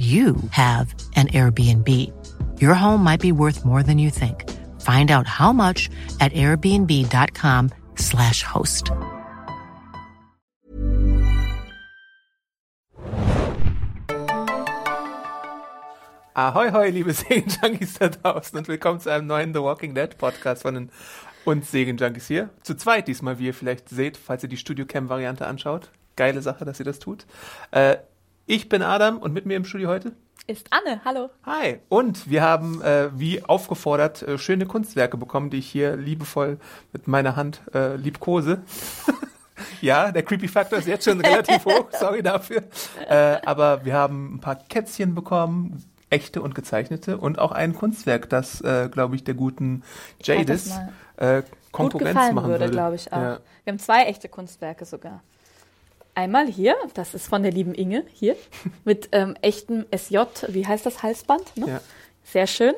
you have an Airbnb. Your home might be worth more than you think. Find out how much at airbnb.com/slash host. Ahoi, hoi, liebe Segen-Junkies da draußen und willkommen zu einem neuen The Walking Dead Podcast von den uns Segen-Junkies hier. Zu zweit diesmal, wie ihr vielleicht seht, falls ihr die Studio-Cam-Variante anschaut. Geile Sache, dass ihr das tut. Äh, ich bin Adam und mit mir im Studio heute ist Anne. Hallo. Hi. Und wir haben, äh, wie aufgefordert, äh, schöne Kunstwerke bekommen, die ich hier liebevoll mit meiner Hand äh, liebkose. ja, der Creepy-Faktor ist jetzt schon relativ hoch, sorry dafür. Äh, aber wir haben ein paar Kätzchen bekommen, echte und gezeichnete, und auch ein Kunstwerk, das, äh, glaube ich, der guten Jadis äh, Konkurrenz gut machen würde, würde. glaube ich auch. Ja. Wir haben zwei echte Kunstwerke sogar. Einmal hier, das ist von der lieben Inge, hier, mit ähm, echtem SJ, wie heißt das, Halsband? Ne? Ja. Sehr schön.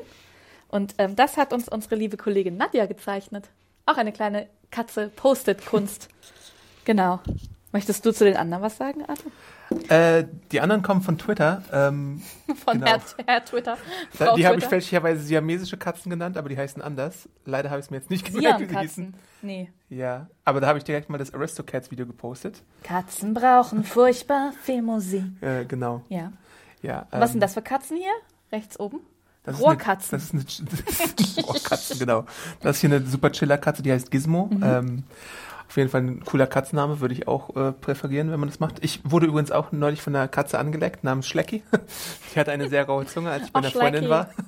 Und ähm, das hat uns unsere liebe Kollegin Nadja gezeichnet. Auch eine kleine Katze, Post-it-Kunst. genau. Möchtest du zu den anderen was sagen, Adam? Äh, die anderen kommen von Twitter. Ähm, Von Genau. Herr, Herr Twitter. Frau die habe ich fälschlicherweise siamesische Katzen genannt, aber die heißen anders. Leider habe ich es mir jetzt nicht gemerkt, wie hießen. Nee. Ja, aber da habe ich direkt mal das Aristocats-Video gepostet. Katzen brauchen furchtbar viel Musik. Äh, genau. Ja. Ja, Was ähm, sind das für Katzen hier? Rechts oben? das Rohrkatzen. Ist eine, das ist eine Rohrkatzen, genau. Das ist hier eine super chiller Katze, die heißt Gizmo. Mhm. Ähm, auf jeden Fall ein cooler Katzenname, würde ich auch äh, präferieren, wenn man das macht. Ich wurde übrigens auch neulich von einer Katze angeleckt, namens Schlecki. die hatte eine sehr raue Zunge, als ich bei einer Freundin war.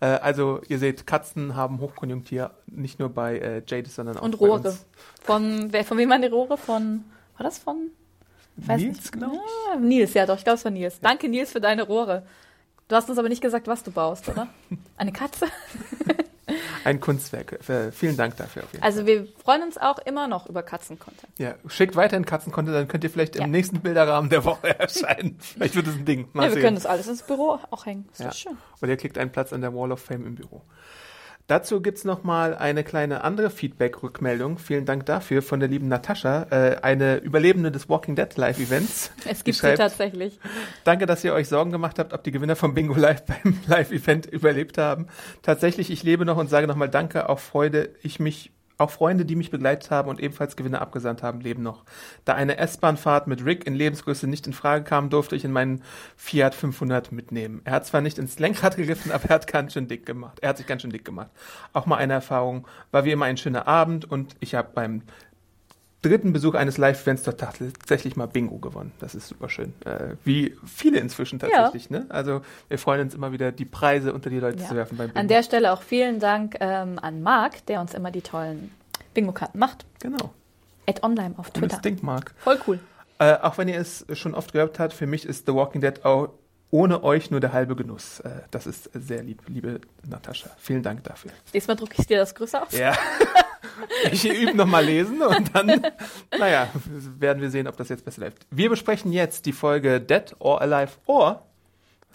Äh, also, ihr seht, Katzen haben Hochkonjunktur, nicht nur bei äh, Jadis, sondern auch Und bei Rohre. uns. Von, wer, von wem waren die Rohre? Von, war das von? Weiß Nils, glaube ich. Ja, Nils, ja doch, ich glaube es war Nils. Danke Nils für deine Rohre. Du hast uns aber nicht gesagt, was du baust, oder? Eine Katze? Ein Kunstwerk. Äh, vielen Dank dafür auf jeden Also wir freuen uns auch immer noch über Katzencontent. Ja, schickt weiterhin Katzenkonto, dann könnt ihr vielleicht Ja. im nächsten Bilderrahmen der Woche erscheinen. vielleicht wird es ein Ding. Mal Ja, wir sehen. können das alles ins Büro auch hängen. Ist Ja. schön. Oder ihr kriegt einen Platz an der Wall of Fame im Büro. Dazu gibt's noch mal eine kleine andere Feedback-Rückmeldung. Vielen Dank dafür von der lieben Natascha, äh, eine Überlebende des Walking Dead Live-Events. Es gibt sie tatsächlich. Danke, dass ihr euch Sorgen gemacht habt, ob die Gewinner vom Bingo Live beim Live-Event überlebt haben. Tatsächlich, ich lebe noch und sage nochmal Danke, auch Freude, ich mich, auch Freunde, die mich begleitet haben und ebenfalls Gewinner abgesandt haben, leben noch. Da eine S-Bahn-Fahrt mit Rick in Lebensgröße nicht in Frage kam, durfte ich in meinen Fiat 500 mitnehmen. Er hat zwar nicht ins Lenkrad gegriffen, aber er hat ganz schön dick gemacht. Er hat sich ganz schön dick gemacht. Auch mal eine Erfahrung. War wie immer ein schöner Abend und ich habe beim dritten Besuch eines Live-Events tatsächlich mal Bingo gewonnen. Das ist super schön. Äh, wie viele inzwischen tatsächlich, ne? Also wir freuen uns immer wieder, die Preise unter die Leute Ja. zu werfen beim Bingo. An der Stelle auch vielen Dank ähm, an Marc, der uns immer die tollen Bingo-Karten macht. genau. At online auf Twitter. Ding, Marc. Voll cool. Äh, auch wenn ihr es schon oft gehört habt, für mich ist The Walking Dead auch ohne euch nur der halbe Genuss. Äh, das ist sehr lieb, liebe Natascha. Vielen Dank dafür. Diesmal drucke ich dir das größer aus. Ja. Ich übe nochmal lesen und dann, naja, werden wir sehen, ob das jetzt besser läuft. Wir besprechen jetzt die Folge Dead or Alive or.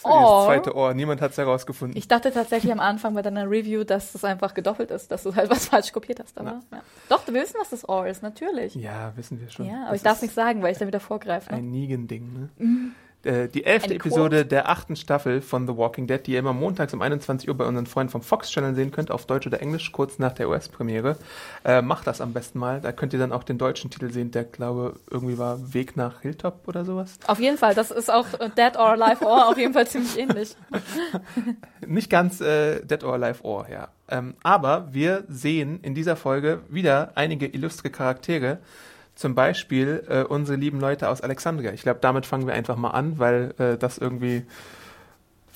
War Or. das zweite Ohr? Niemand hat es herausgefunden. Ich dachte tatsächlich am Anfang bei deiner Review, dass das einfach gedoppelt ist, dass du halt was falsch kopiert hast. Aber, ja. Doch, wir wissen, was das Ohr ist, natürlich. Ja, Ja, wissen wir schon. aber Das ich darf ist nicht sagen, weil ich dann wieder vorgreife. Ne? Ein Negan-Ding, ne? Äh, Die elfte Episode der achten Staffel von The Walking Dead, die ihr immer montags um 21 Uhr bei unseren Freunden vom Fox Channel sehen könnt, auf Deutsch oder Englisch, kurz nach der US-Premiere. Äh, macht das am besten mal. Da könnt ihr dann auch den deutschen Titel sehen, der glaube irgendwie war Weg nach Hilltop oder sowas. Auf jeden Fall, das ist auch äh, Dead or Alive or auf jeden Fall ziemlich ähnlich. Nicht ganz äh, Dead or Alive or, ja. Ähm, aber wir sehen in dieser Folge wieder einige illustre Charaktere. Zum Beispiel äh, unsere lieben Leute aus Alexandria. Ich glaube, damit fangen wir einfach mal an, weil äh, das irgendwie,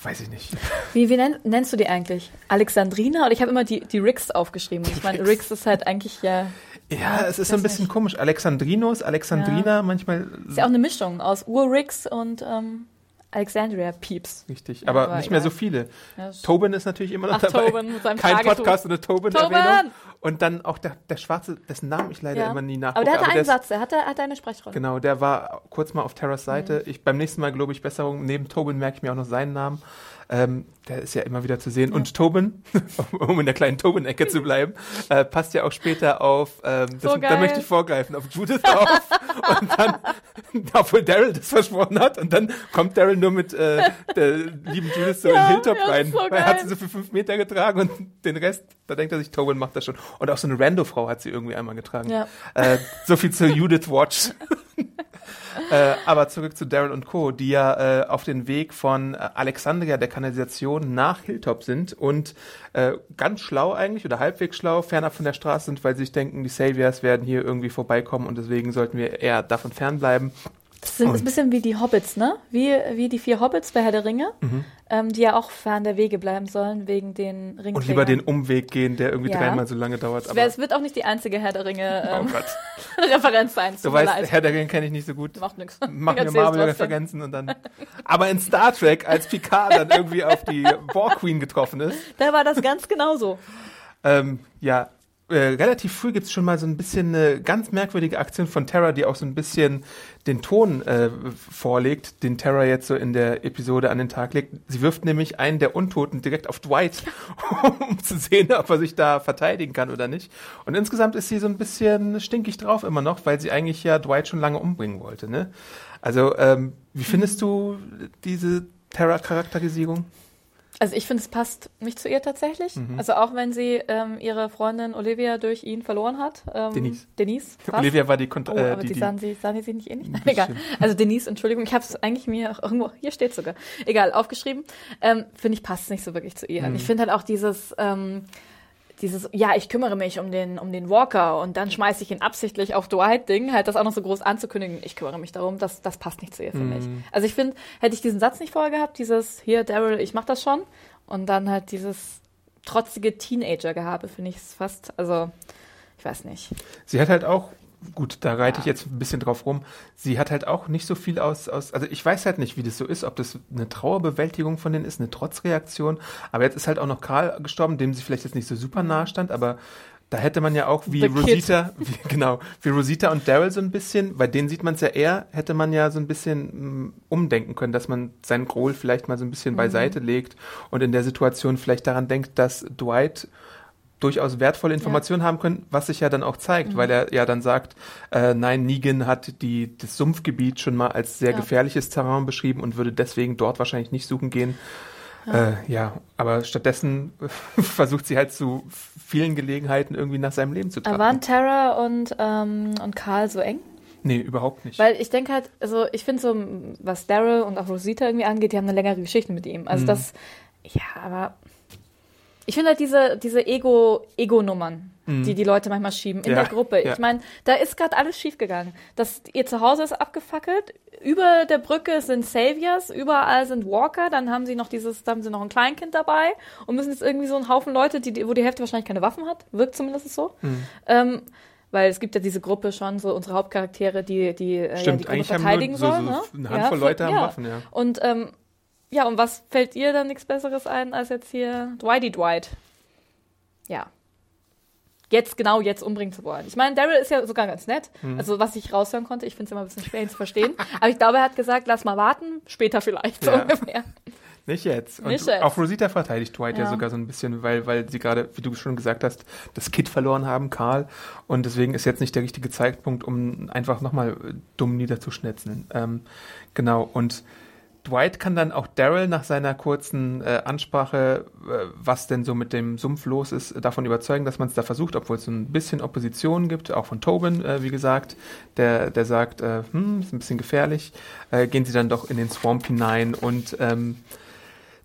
weiß ich nicht. Wie, wie nenn, nennst du die eigentlich? Alexandrina? Oder ich habe immer die, die Rix aufgeschrieben. Ich meine, Rix. Ist halt eigentlich ja, Ja, es ist so ein bisschen nicht. komisch. Alexandrinos, Alexandrina, manchmal. ist ja auch eine Mischung aus Ur-Rix und ähm, Alexandria Peeps. Richtig, Ja, aber aber nicht mehr so egal. viele. Ja, Tobin ist natürlich immer noch Ach, dabei. Tobin mit seinem Kein Tragetuch. Podcast ohne Tobin-Erwähnung. Tobin! Und dann auch der, der Schwarze, dessen Namen ich leider Ja. immer nie nachgucke. Aber der hatte der einen ist- Satz, der hatte, hatte eine Sprechrolle. Genau, der war kurz mal auf Terras Seite. Ich, beim nächsten Mal glaube ich Besserung. Neben Tobin merke ich mir auch noch seinen Namen. Ähm, der ist ja immer wieder zu sehen. Und Tobin, um in der kleinen Tobin-Ecke zu bleiben, äh, passt ja auch später auf, ähm, das, So da geil. möchte ich vorgreifen, auf Judith auf. und dann, obwohl Daryl das versprochen hat, und dann kommt Daryl nur mit äh, der lieben Judith so Ja, in Hilltop ja, rein. so er hat sie so für fünf Meter getragen und den Rest, da denkt er sich, Tobin macht das schon. Und auch so eine Rando-Frau hat sie irgendwie einmal getragen. Ja. Äh, so viel zu Judith Watch. Äh, aber zurück zu Daryl und Co., die ja äh, auf den Weg von äh, Alexandria, der Kanalisation, nach Hilltop sind und äh, ganz schlau eigentlich oder halbwegs schlau fernab von der Straße sind, weil sie sich denken, die Saviors werden hier irgendwie vorbeikommen und deswegen sollten wir eher davon fernbleiben. Das sind, ist ein bisschen wie die Hobbits, ne? Wie, wie die vier Hobbits bei Herr der Ringe, ähm, die ja auch fern der Wege bleiben sollen wegen den Ringträgern. Und lieber den Umweg gehen, der irgendwie Ja. dreimal so lange dauert. Aber, es wird auch nicht die einzige Herr der Ringe oh ähm, Gott. Referenz sein. Du mir weißt, leid. Herr der Ringe kenne ich nicht so gut. Macht Ich wir erzähl's Marvel-Referenzen und dann. Aber in Star Trek, als Picard dann irgendwie auf die War Queen getroffen ist. Da war das ganz genauso. ähm, ja, äh, relativ früh gibt's schon mal so ein bisschen eine ganz merkwürdige Aktion von Terra, die auch so ein bisschen den Ton äh, vorlegt, den Terra jetzt so in der Episode an den Tag legt. Sie wirft nämlich einen der Untoten direkt auf Dwight, um zu sehen, ob er sich da verteidigen kann oder nicht. Und insgesamt ist sie so ein bisschen stinkig drauf immer noch, weil sie eigentlich ja Dwight schon lange umbringen wollte. Ne? Also, ähm, wie findest du diese Terra-Charakterisierung? Also ich finde, es passt nicht zu ihr tatsächlich. Mhm. Also auch wenn sie ähm, ihre Freundin Olivia durch ihn verloren hat. Ähm, Denise. Denise. fast. Olivia war die, Kont Oh, äh, aber die, die, sahen, sie, sahen die sich nicht ähnlich? Nein, Ein egal. Also Denise, Entschuldigung, ich habe es eigentlich mir auch irgendwo, hier steht sogar, egal, aufgeschrieben. Ähm, finde ich, passt nicht so wirklich zu ihr. Mhm. Ich finde halt auch dieses, ähm, dieses, ja, ich kümmere mich um den, um den Walker und dann schmeiße ich ihn absichtlich auf Dwight-Ding, halt das auch noch so groß anzukündigen, ich kümmere mich darum, das, das passt nicht zu ihr, finde Mhm. ich. Also ich finde, hätte ich diesen Satz nicht vorher gehabt, dieses, hier, Daryl, ich mach das schon, und dann halt dieses trotzige Teenager-Gehabe, finde ich es fast, also, ich weiß nicht. Sie hat halt auch, gut, da reite ich jetzt ein bisschen drauf rum, sie hat halt auch nicht so viel aus, aus, also ich weiß halt nicht, wie das so ist, ob das eine Trauerbewältigung von denen ist, eine Trotzreaktion, aber jetzt ist halt auch noch Karl gestorben, dem sie vielleicht jetzt nicht so super nahe stand, aber da hätte man ja auch wie The. Rosita, wie, genau, wie Rosita und Daryl so ein bisschen, bei denen sieht man es ja eher, hätte man ja so ein bisschen mm, umdenken können, dass man seinen Grohl vielleicht mal so ein bisschen beiseite legt und in der Situation vielleicht daran denkt, dass Dwight durchaus wertvolle Informationen haben können, was sich ja dann auch zeigt, weil er ja dann sagt, äh, nein, Negan hat die, das Sumpfgebiet schon mal als sehr Ja. gefährliches Terrain beschrieben und würde deswegen dort wahrscheinlich nicht suchen gehen. Ja, äh, ja aber stattdessen versucht sie halt zu vielen Gelegenheiten irgendwie nach seinem Leben zu trachten. waren Tara und, ähm, und Karl so eng? Nee, überhaupt nicht. Weil ich denke halt, also ich finde so, was Daryl und auch Rosita irgendwie angeht, die haben eine längere Geschichte mit ihm. Also Mhm. das, ja, aber ich finde halt diese, diese Ego, Ego-Nummern, die die Leute manchmal schieben in Mhm. Ja, der Gruppe. ja. Ich meine, da ist gerade alles schiefgegangen. Das, ihr Zuhause ist abgefackelt, über der Brücke sind Saviors, überall sind Walker, dann haben sie noch dieses, da haben sie noch ein Kleinkind dabei und müssen jetzt irgendwie so einen Haufen Leute, die, wo die Hälfte wahrscheinlich keine Waffen hat, wirkt zumindest so. Mhm. Ähm, weil es gibt ja diese Gruppe schon, so unsere Hauptcharaktere, die, die, äh, ja, die Stimmt, Gruppe verteidigen nur so, sollen. so ne? eine Handvoll Ja, Leute haben. Waffen, ja. Und ähm, ja, und was fällt ihr dann nichts Besseres ein als jetzt hier Dwighty Dwight? Ja. Jetzt, genau jetzt umbringen zu wollen. Ich meine, Daryl ist ja sogar ganz nett. Mhm. Also, was ich raushören konnte, ich finde es immer ein bisschen schwer, ihn zu verstehen. Aber ich glaube, er hat gesagt, lass mal warten, später vielleicht, so Ja. ungefähr. Nicht jetzt. Und Nicht jetzt. auch Rosita verteidigt Dwight ja. Ja. sogar so ein bisschen, weil, weil sie gerade, wie du schon gesagt hast, das Kid verloren haben, Karl. Und deswegen ist jetzt nicht der richtige Zeitpunkt, um einfach nochmal dumm niederzuschnetzeln. Ähm, genau. Und Dwight kann dann auch Daryl nach seiner kurzen äh, Ansprache, äh, was denn so mit dem Sumpf los ist, davon überzeugen, dass man es da versucht, obwohl es so ein bisschen Opposition gibt, auch von Tobin, äh, wie gesagt, der, der sagt, äh, hm, ist ein bisschen gefährlich, äh, gehen sie dann doch in den Swamp hinein und ähm,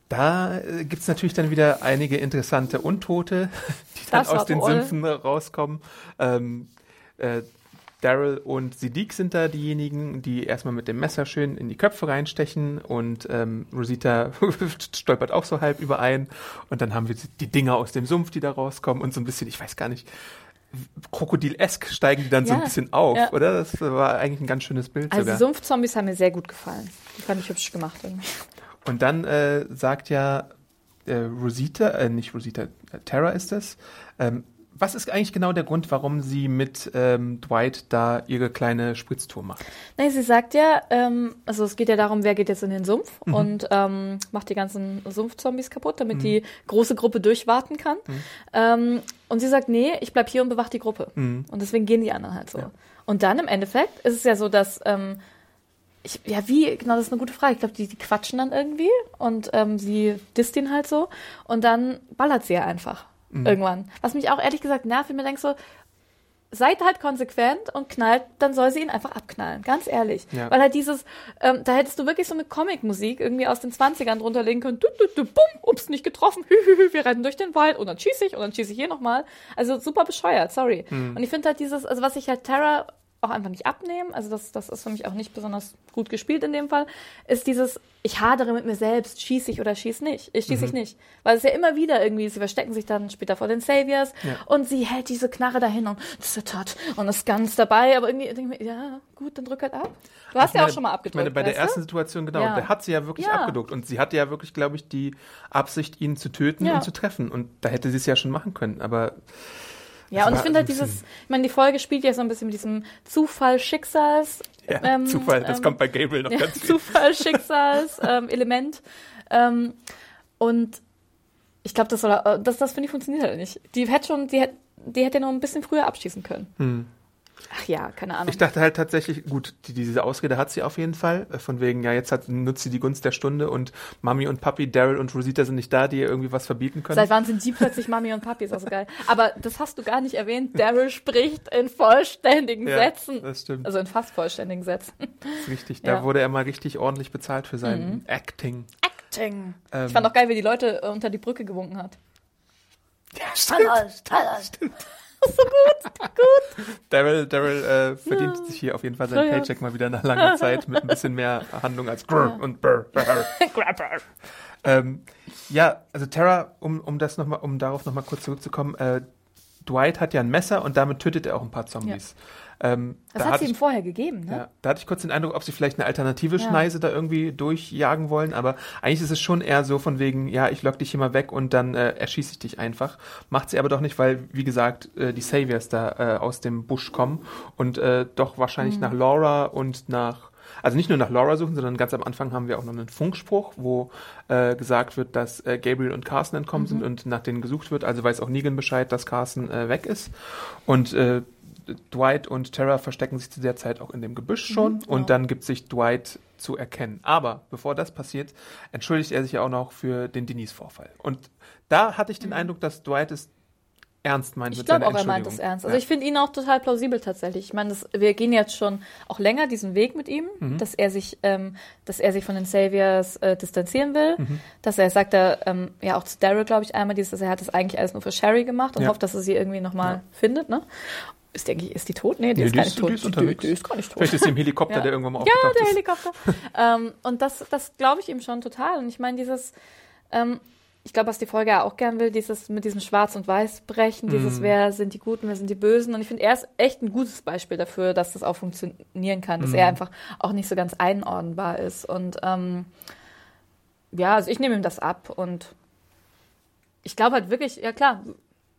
da äh, gibt's natürlich dann wieder einige interessante Untote, die dann Das aus den. Sümpfen rauskommen. Ähm, äh, Daryl und Siddiq sind da diejenigen, die erstmal mit dem Messer schön in die Köpfe reinstechen und ähm, Rosita stolpert auch so halb überein und dann haben wir die Dinger aus dem Sumpf, die da rauskommen und so ein bisschen, ich weiß gar nicht, krokodilesk steigen die dann so Ja, ein bisschen auf, ja. oder? Das war eigentlich ein ganz schönes Bild Also sogar. Sumpfzombies haben mir sehr gut gefallen. Die fand ich hübsch gemacht irgendwie. Und dann äh, sagt ja äh, Rosita, äh, nicht Rosita, äh, Tara ist es. Ähm, was ist eigentlich genau der Grund, warum sie mit ähm, Dwight da ihre kleine Spritztour macht? Nee, sie sagt ja, ähm, also es geht ja darum, wer geht jetzt in den Sumpf und ähm, macht die ganzen Sumpfzombies kaputt, damit die große Gruppe durchwarten kann. Ähm, und sie sagt, nee, ich bleib hier und bewach die Gruppe. Und deswegen gehen die anderen halt so. Ja. Und dann im Endeffekt ist es ja so, dass ähm, ich, ja, wie, genau, das ist eine gute Frage. Ich glaube, die, die quatschen dann irgendwie und ähm, sie disst ihn halt so und dann ballert sie ja einfach irgendwann. Was mich auch ehrlich gesagt nervt, wenn mir denkst so, seid halt konsequent und knallt, dann soll sie ihn einfach abknallen, ganz ehrlich. Ja. Weil halt dieses, ähm, da hättest du wirklich so eine Comicmusik irgendwie aus den 20ern drunter legen können. Du, du, du, bumm, ups, nicht getroffen, hü, hü, hü, wir rennen durch den Wald und dann schieße ich und dann schieße ich hier nochmal. Also super bescheuert, sorry. Und ich finde halt dieses, also was ich halt Terra auch einfach nicht abnehmen, also das, das ist für mich auch nicht besonders gut gespielt in dem Fall, ist dieses, ich hadere mit mir selbst, schieße ich oder schieße nicht, ich schieße ich nicht. Weil es ja immer wieder irgendwie, sie verstecken sich dann später vor den Saviors Ja. und sie hält diese Knarre dahin und zittert und ist ganz dabei, aber irgendwie denke ich mir, ja, gut, dann drück halt ab. Du hast Ich ja auch meine- schon mal Ich abgedrückt. meine, bei der ersten du? Situation, genau, Ja. da hat sie ja wirklich Ja. abgeduckt. Und sie hatte ja wirklich, glaube ich, die Absicht, ihn zu töten und zu treffen. Und da hätte sie es ja schon machen können. Aber Ja, und ich war finde halt dieses, ich meine, die Folge spielt ja so ein bisschen mit diesem Zufall, Schicksals, ja, Ähm, Zufall, das ähm, kommt bei Gabriel noch ja, ganz viel. Zufall, Schicksals, ähm, Element. Ähm, und ich glaube, das soll, äh, das, das finde ich funktioniert halt nicht. Die hätte schon, die hätte, die hätte ja noch ein bisschen früher abschießen können. Hm. Ach ja, keine Ahnung. Ich dachte halt tatsächlich, gut, die, diese Ausrede hat sie auf jeden Fall. äh, Von wegen, ja, jetzt hat, nutzt sie die Gunst der Stunde und Mami und Papi, Daryl und Rosita sind nicht da, die ihr irgendwie was verbieten können. Seit wann sind die plötzlich Mami und Papi? Ist auch so geil. Aber das hast du gar nicht erwähnt. Daryl spricht in vollständigen ja, Sätzen. das stimmt. Also in fast vollständigen Sätzen. Das ist richtig. Da Ja. Mhm. wurde er mal richtig ordentlich bezahlt für sein Acting. Acting. Ähm, Ich fand auch geil, wie die Leute unter die Brücke gewunken hat. Ja, stimmt. stimmt. Daryl, Daryl äh, verdient sich hier auf jeden Fall sein Ja, ja. Paycheck mal wieder nach langer Zeit mit ein bisschen mehr Handlung als grr und brr. ähm, ja, also Tara, um, um das noch mal, um darauf nochmal kurz zurückzukommen, äh, Dwight hat ja ein Messer und damit tötet er auch ein paar Zombies. Ähm, Das da hat sie ihm vorher gegeben, ne? ja, da hatte ich kurz den Eindruck, ob sie vielleicht eine alternative Ja. Schneise da irgendwie durchjagen wollen, aber eigentlich ist es schon eher so von wegen, ja, ich lock dich hier mal weg und dann äh, erschieße ich dich einfach. Macht sie aber doch nicht, weil, wie gesagt, äh, die Saviors da äh, aus dem Busch kommen und äh, doch wahrscheinlich Mhm. nach Laura und nach also nicht nur nach Laura suchen, sondern ganz am Anfang haben wir auch noch einen Funkspruch, wo äh, gesagt wird, dass äh, Gabriel und Carson entkommen Mhm. sind und nach denen gesucht wird. Also weiß auch Negan Bescheid, dass Carson äh, weg ist. Und äh, Dwight und Tara verstecken sich zu der Zeit auch in dem Gebüsch schon genau. und dann gibt sich Dwight zu erkennen. Aber bevor das passiert, entschuldigt er sich ja auch noch für den Denise-Vorfall. Und da hatte ich den Eindruck, dass Dwight es ernst meint. Ich glaube auch, er meint es ernst. Also ich finde ihn auch total plausibel tatsächlich. Ich meine, wir gehen jetzt schon auch länger diesen Weg mit ihm, Mhm. dass er sich, ähm, dass er sich von den Saviors äh, distanzieren will, Mhm. dass er sagt, er, ähm, ja auch zu Daryl glaube ich einmal, dieses, dass er hat das eigentlich alles nur für Sherry gemacht und Ja. hofft, dass er sie irgendwie nochmal findet. Ne? Ist denke ich, ist die tot? Nee, die Nee, ist die gar ist- nicht tot. die ist unterwegs. Die, die ist gar nicht tot. Vielleicht ist sie im Helikopter, Ja. der irgendwann mal Ja, aufgetaucht der ist. Helikopter. ähm, und das, das glaube ich ihm schon total. Und ich meine, dieses, ähm, ich glaube, was die Folge ja auch gern will, dieses mit diesem Schwarz- und Weiß-Brechen, dieses, Mhm. wer sind die Guten, wer sind die Bösen. Und ich finde, er ist echt ein gutes Beispiel dafür, dass das auch funktionieren kann, dass Mhm. er einfach auch nicht so ganz einordnbar ist. Und ähm, ja, also ich nehme ihm das ab und ich glaube halt wirklich, ja klar,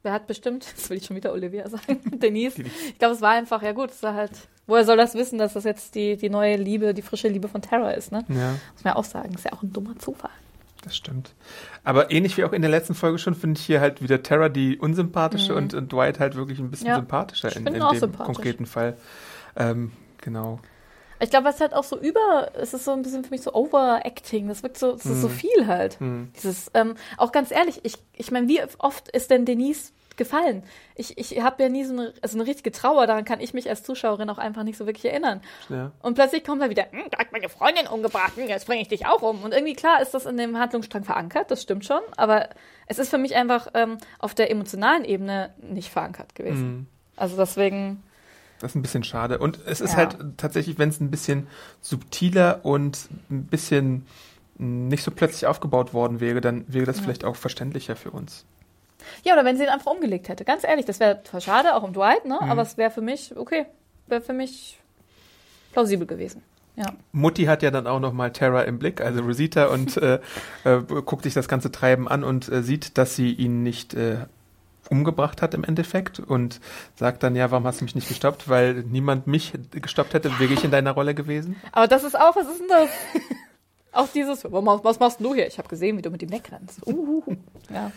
wer hat bestimmt, das will ich schon wieder Olivia sagen, Denise. Ich glaube, es war einfach, ja gut, es war halt, woher soll das wissen, dass das jetzt die, die neue Liebe, die frische Liebe von Tara ist, ne? Ja. Muss man ja auch sagen, ist ja auch ein dummer Zufall. Das stimmt. Aber ähnlich wie auch in der letzten Folge schon, finde ich hier halt wieder Tara die unsympathische und, und Dwight halt wirklich ein bisschen Mhm. Ja. sympathischer Ich in, in dem konkreten Fall. Ähm, genau. Ich glaube, es ist halt auch so über, es ist so ein bisschen für mich so Overacting, das wirkt so, es ist so viel halt. Hm. Dieses, ähm, auch ganz ehrlich, ich, ich meine, wie oft ist denn Denise gefallen? Ich, ich habe ja nie so eine, also eine richtige Trauer, daran kann ich mich als Zuschauerin auch einfach nicht so wirklich erinnern. Ja. Und plötzlich kommt er wieder, hm, da hat meine Freundin umgebracht, hm, jetzt bringe ich dich auch um. Und irgendwie, klar, ist das in dem Handlungsstrang verankert, das stimmt schon, aber es ist für mich einfach ähm, auf der emotionalen Ebene nicht verankert gewesen. Hm. Also deswegen, Das ist ein bisschen schade. Und es ist Ja. halt tatsächlich, wenn es ein bisschen subtiler und ein bisschen nicht so plötzlich aufgebaut worden wäre, dann wäre das vielleicht auch verständlicher für uns. Ja, oder wenn sie ihn einfach umgelegt hätte. Ganz ehrlich, das wäre zwar schade, auch um Dwight, ne? Aber es wäre für mich, okay, wäre für mich plausibel gewesen. Ja. Mutti hat ja dann auch noch mal Terra im Blick, also Rosita, und äh, äh, guckt sich das ganze Treiben an und äh, sieht, dass sie ihn nicht äh, umgebracht hat im Endeffekt und sagt dann, ja, warum hast du mich nicht gestoppt? Weil niemand mich gestoppt hätte, wäre ich in deiner Rolle gewesen. Aber das ist auch, was ist denn das? auch dieses, was machst du hier? Ich habe gesehen, wie du mit ihm wegrennst. Uh, ja.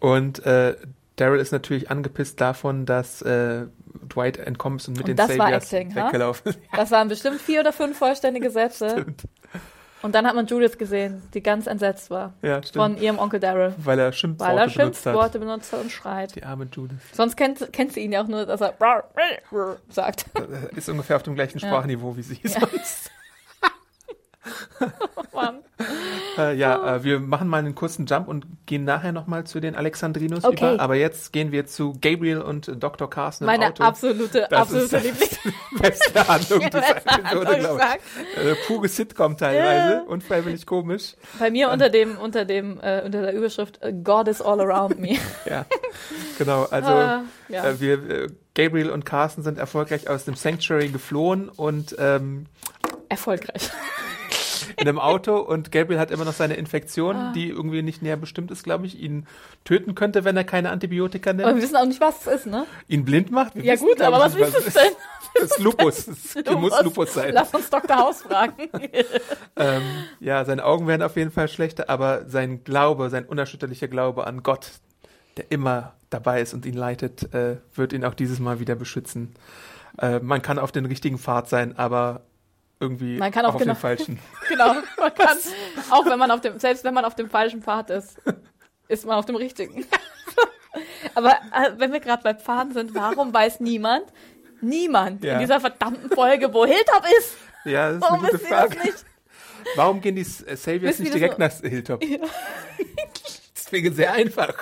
Und äh, Daryl ist natürlich angepisst davon, dass äh, Dwight entkommen ist und mit Und den das war Saviors Acting, ha? weggelaufen ist. Das waren bestimmt vier oder fünf vollständige Sätze. Stimmt. Und dann hat man Judith gesehen, die ganz entsetzt war. Ja, stimmt. Von ihrem Onkel Daryl. weil er Schimpfworte Weil er benutzt hat. Schimpfworte benutzt hat und schreit. Die arme Judith. Sonst kennt, kennt sie ihn ja auch nur, dass er sagt. Ist ungefähr auf dem gleichen Ja. Sprachniveau wie sie Ja. sonst. Mann. Äh, ja, äh, wir machen mal einen kurzen Jump und gehen nachher nochmal zu den Alexandrinos Okay. über. Aber jetzt gehen wir zu Gabriel und Dr. Carson im Meine Auto. absolute, Das absolute Lieblings. beste Handlung dieser Episode, Handlung, glaube ich. Äh, pure Sitcom teilweise. Ja. Unfreiwillig komisch. Bei mir unter dem, unter dem, äh, unter der Überschrift äh, God is all around me. Ja, genau. Also Ah, ja. äh, wir, Gabriel und Carson sind erfolgreich aus dem Sanctuary geflohen und ähm, Erfolgreich. In einem Auto und Gabriel hat immer noch seine Infektion, Ah. die irgendwie nicht näher bestimmt ist, glaube ich, ihn töten könnte, wenn er keine Antibiotika Aber nimmt. wir wissen auch nicht, was es ist, ne? ihn blind macht. Wir Ja wissen, gut, aber was ist es denn? Das ist Lupus. Das muss Lupus sein. Lass uns Dr. House fragen. Ähm, ja, seine Augen werden auf jeden Fall schlechter, aber sein Glaube, sein unerschütterlicher Glaube an Gott, der immer dabei ist und ihn leitet, äh, wird ihn auch dieses Mal wieder beschützen. Äh, man kann auf den richtigen Pfad sein, aber irgendwie Man kann auch auf genau- den falschen. genau. Man kann, auch wenn man auf dem, selbst wenn man auf dem falschen Pfad ist, ist man auf dem richtigen. Aber äh, wenn wir gerade bei Pfaden sind, warum weiß niemand, niemand Ja. in dieser verdammten Folge, wo Hilltop ist? Ja, das ist Warum eine gute Frage. nicht? Warum gehen die äh, Saviors nicht direkt das nach Hilltop? Das wäre sehr einfach.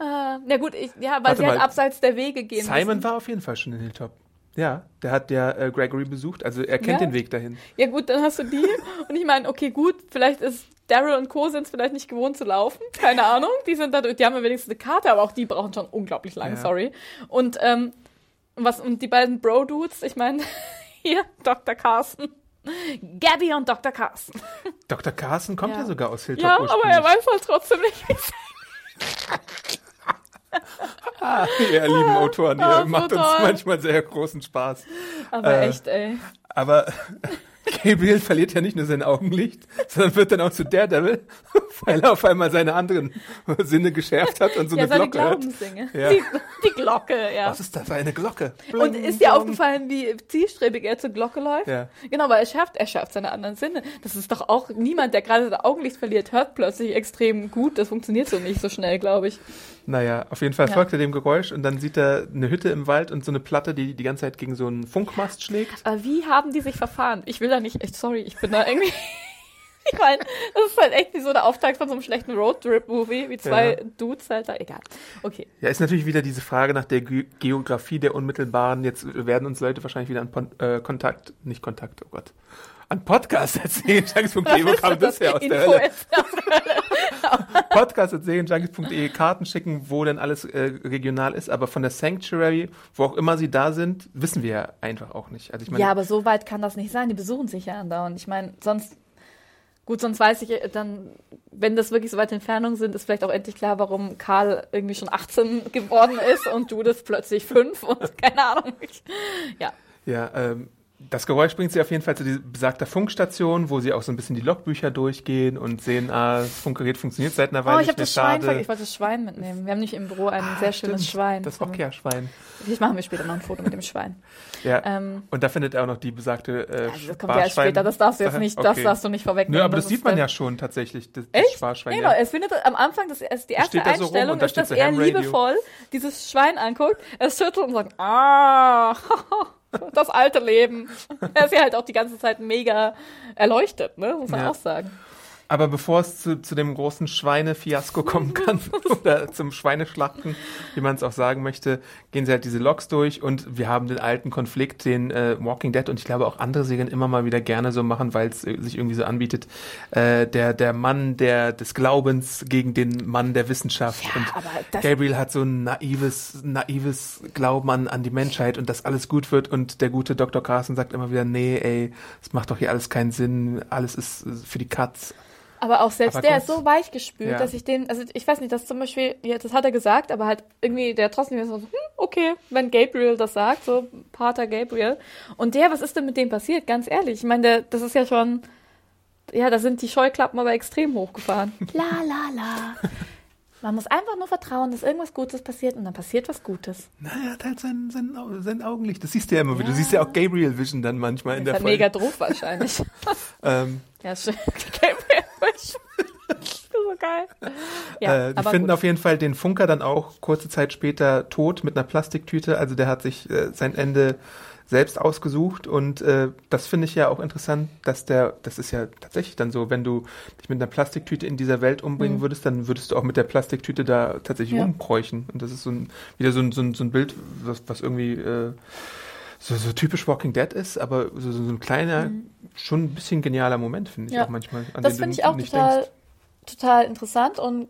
Äh, na gut, ich, ja, weil Warte sie halt mal. abseits der Wege gehen Simon müssen. war auf jeden Fall schon in Hilltop. Ja, der hat ja äh, Gregory besucht, also er kennt Ja. den Weg dahin. Ja gut, dann hast du die. Und ich meine, okay, gut, vielleicht ist Daryl und Co. sind es vielleicht nicht gewohnt zu laufen. Keine Ahnung. Die sind da, die haben ja wenigstens eine Karte, aber auch die brauchen schon unglaublich lange, Ja. sorry. Und, ähm, was, und die beiden Bro-Dudes, ich meine, hier, Dr. Carson. Gabby und Dr. Carson. Dr. Carson kommt ja, Ja. sogar aus Hilltop Ja, aber er weiß halt trotzdem nicht, wie es Ah, ihr lieben Autoren, ihr Ah, so macht uns toll. manchmal sehr großen Spaß. Aber Äh, echt, ey. Aber Gabriel verliert ja nicht nur sein Augenlicht, sondern wird dann auch zu Daredevil, weil er auf einmal seine anderen Sinne geschärft hat und so ja, eine seine Glocke hört. Glaubenssinge. Ja. Die, die Glocke, ja. Was ist das für eine Glocke? Und Bling, ist dir aufgefallen, wie zielstrebig er zur Glocke läuft? Ja. Genau, weil er schärft, er schärft seine anderen Sinne. Das ist doch auch niemand, der gerade das Augenlicht verliert, hört plötzlich extrem gut. Das funktioniert so nicht so schnell, glaube ich. Naja, auf jeden Fall Ja. folgt er dem Geräusch und dann sieht er eine Hütte im Wald und so eine Platte, die die ganze Zeit gegen so einen Funkmast schlägt. Aber wie haben die sich verfahren? Ich will da nicht, echt, sorry, ich bin da irgendwie. ich meine, das ist halt echt wie so der Auftakt von so einem schlechten Roadtrip-Movie, wie zwei Ja. Dudes halt da. Egal. Okay. Ja, ist natürlich wieder diese Frage nach der Ge Geografie der unmittelbaren. Jetzt werden uns Leute wahrscheinlich wieder an Pon äh, Kontakt, nicht Kontakt, oh Gott, an Podcast erzählen. Junkies.de, wo kam das her aus der Hölle? ist- Podcast.serienjunkies.de Karten schicken, wo denn alles äh, regional ist, aber von der Sanctuary, wo auch immer sie da sind, wissen wir ja einfach auch nicht. Also ich meine, Ja, aber so weit kann das nicht sein. Die besuchen sich ja andauernd. Ich meine, sonst, gut, sonst weiß ich äh, dann, wenn das wirklich so weit Entfernung sind, ist vielleicht auch endlich klar, warum Karl irgendwie schon 18 geworden ist und du das plötzlich 5 und keine Ahnung. Ja. ja, ähm, das Geräusch bringt sie auf jeden Fall zu dieser besagter Funkstation, wo sie auch so ein bisschen die Logbücher durchgehen und sehen, ah, das Funkgerät funktioniert seit einer Weile Oh, ich habe das Schwein Schade. Ich wollte das Schwein mitnehmen. Wir haben nicht im Büro ein sehr schönes Stimmt, Schwein. Das Okja-Schwein. Vielleicht machen wir später noch ein Foto mit dem Schwein. Ja. Ähm, und da findet er auch noch die besagte äh, also das kommt ja erst später. Das darfst du jetzt nicht, das Okay. darfst du nicht vorwegnehmen. Nö, aber das, ist sieht man ja schon tatsächlich, das, das Echt? Sparschwein. Genau, ja. es findet am Anfang, das ist die erste steht da so Einstellung, ist, dass so er liebevoll dieses Schwein anguckt, es schüttelt und sagt, ah, das alte Leben. Er ist ja halt auch die ganze Zeit mega erleuchtet, ne? muss man Ja. auch sagen. Aber bevor es zu, zu dem großen Schweine-Fiasko kommen kann oder zum Schweineschlachten, wie man es auch sagen möchte, gehen sie halt diese Loks durch und wir haben den alten Konflikt, den äh, Walking Dead und ich glaube auch andere Serien immer mal wieder gerne so machen, weil es äh, sich irgendwie so anbietet. Äh, der der Mann der des Glaubens gegen den Mann der Wissenschaft Ja, und Gabriel hat so ein naives naives Glauben an, an die Menschheit und dass alles gut wird und der gute Dr. Carson sagt immer wieder, nee, ey, es macht doch hier alles keinen Sinn, alles ist äh, für die Katz. Aber auch selbst Aber der ist so weich gespült, Ja. dass ich den, also ich weiß nicht, das zum Beispiel, ja, das hat er gesagt, aber halt irgendwie der trotzdem so, hm, okay, wenn Gabriel das sagt, so Pater Gabriel. Und der, was ist denn mit dem passiert? Ganz ehrlich, ich meine, der, das ist ja schon, ja, da sind die Scheuklappen aber extrem hochgefahren. la la la. Man muss einfach nur vertrauen, dass irgendwas Gutes passiert und dann passiert was Gutes. Na, er hat halt sein, sein, sein Augenlicht. Das siehst du ja immer wieder. Du Ja. siehst ja auch Gabriel Vision dann manchmal in ist der Folge. mega doof wahrscheinlich. Ähm, ja, schön. Ist so geil. Ja, äh, die finden gut. auf jeden Fall den Funker dann auch kurze Zeit später tot mit einer Plastiktüte. Also der hat sich äh, sein Ende selbst ausgesucht und äh, das finde ich ja auch interessant, dass der, das ist ja tatsächlich dann so, wenn du dich mit einer Plastiktüte in dieser Welt umbringen Mhm. würdest, dann würdest du auch mit der Plastiktüte da tatsächlich Ja. rumkräuchen. Und das ist so ein, wieder so ein, so ein, so ein Bild, was, was irgendwie äh, so, so typisch Walking Dead ist, aber so, so ein kleiner, schon ein bisschen genialer Moment, finde ich Mhm. Ja. auch manchmal. An Das finde ich auch total, denkst. total interessant und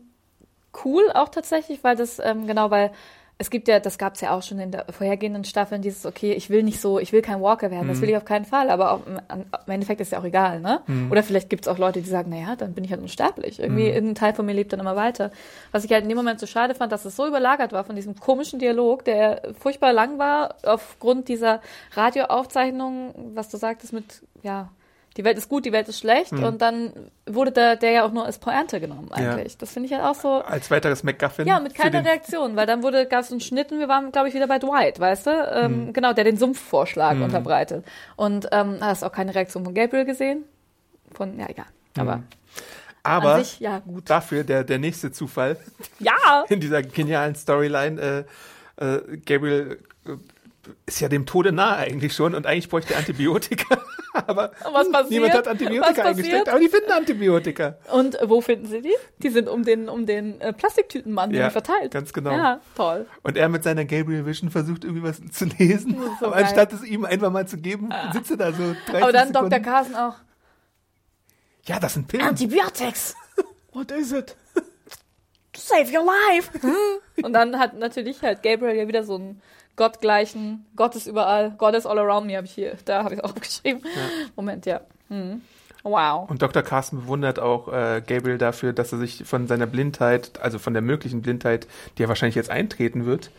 cool auch tatsächlich, weil das, ähm, genau, weil es gibt ja, das gab es ja auch schon in der vorhergehenden Staffeln, dieses, okay, ich will nicht so, ich will kein Walker werden, Mhm. das will ich auf keinen Fall, aber auch, im, Endeffekt ist ja auch egal, ne? Mhm. Oder vielleicht gibt es auch Leute, die sagen, naja, dann bin ich halt unsterblich. Irgendwie Mhm. irgendein Teil von mir lebt dann immer weiter. Was ich halt in dem Moment so schade fand, dass es so überlagert war von diesem komischen Dialog, der furchtbar lang war, aufgrund dieser Radioaufzeichnung, was du sagtest mit, ja, die Welt ist gut, die Welt ist schlecht Mhm. und dann wurde der, der ja auch nur als Pointe genommen Ja. eigentlich. Das finde ich halt auch so, Als weiteres MacGuffin. ja, mit keiner Reaktion, weil dann wurde, gab es einen Schnitt und wir waren, glaube ich, wieder bei Dwight, weißt du? Ähm, Genau, der den Sumpfvorschlag Mhm. unterbreitet. Und ähm, hast auch keine Reaktion von Gabriel gesehen? Von, ja, egal. Aber Mhm. Aber an sich, ja, gut. dafür der, der nächste Zufall Ja! in dieser genialen Storyline. Äh, äh, Gabriel äh, ist ja dem Tode nahe eigentlich schon und eigentlich bräuchte Antibiotika. aber Was passiert? niemand hat Antibiotika eingesteckt, aber die finden Antibiotika. Und wo finden sie die? Die sind um den, um den äh, Plastiktütenmann Ja, verteilt. ganz genau. Ja, toll. Und er mit seiner Gabriel Vision versucht irgendwie was zu lesen. So aber geil. anstatt es ihm einfach mal zu geben, sitzt er da so 30 Aber dann Sekunden. Dr. Carson auch. Ja, das sind Pillen. Antibiotics! What is it? to save your life. und dann hat natürlich halt Gabriel ja wieder so einen gottgleichen, Gott ist überall, God is all around me, habe ich hier, da habe ich auch aufgeschrieben. Moment, ja. Hm. Wow. Und Dr. Carsten bewundert auch äh, Gabriel dafür, dass er sich von seiner Blindheit, also von der möglichen Blindheit, die ja wahrscheinlich jetzt eintreten wird,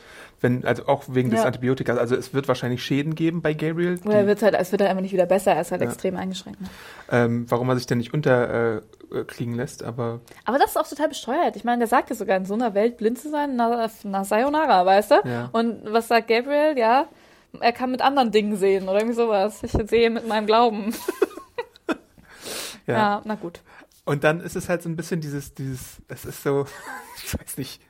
wenn, also auch wegen des Ja. Antibiotikas, also es wird wahrscheinlich Schäden geben bei Gabriel, Oder er wird halt, es wird halt einfach nicht wieder besser, er ist halt Ja. extrem eingeschränkt. Ne? ähm, warum er sich denn nicht unterkriegen äh, kriegen lässt, aber Aber das ist auch total besteuert. Ich meine, der sagt ja sogar, in so einer Welt blind zu sein, na, na sayonara, weißt du? Ja. Und was sagt Gabriel? Ja, er kann mit anderen Dingen sehen oder irgendwie sowas. Ich sehe mit meinem Glauben. ja. Ja, na gut. Und dann ist es halt so ein bisschen dieses, dieses, es ist so, ich weiß nicht,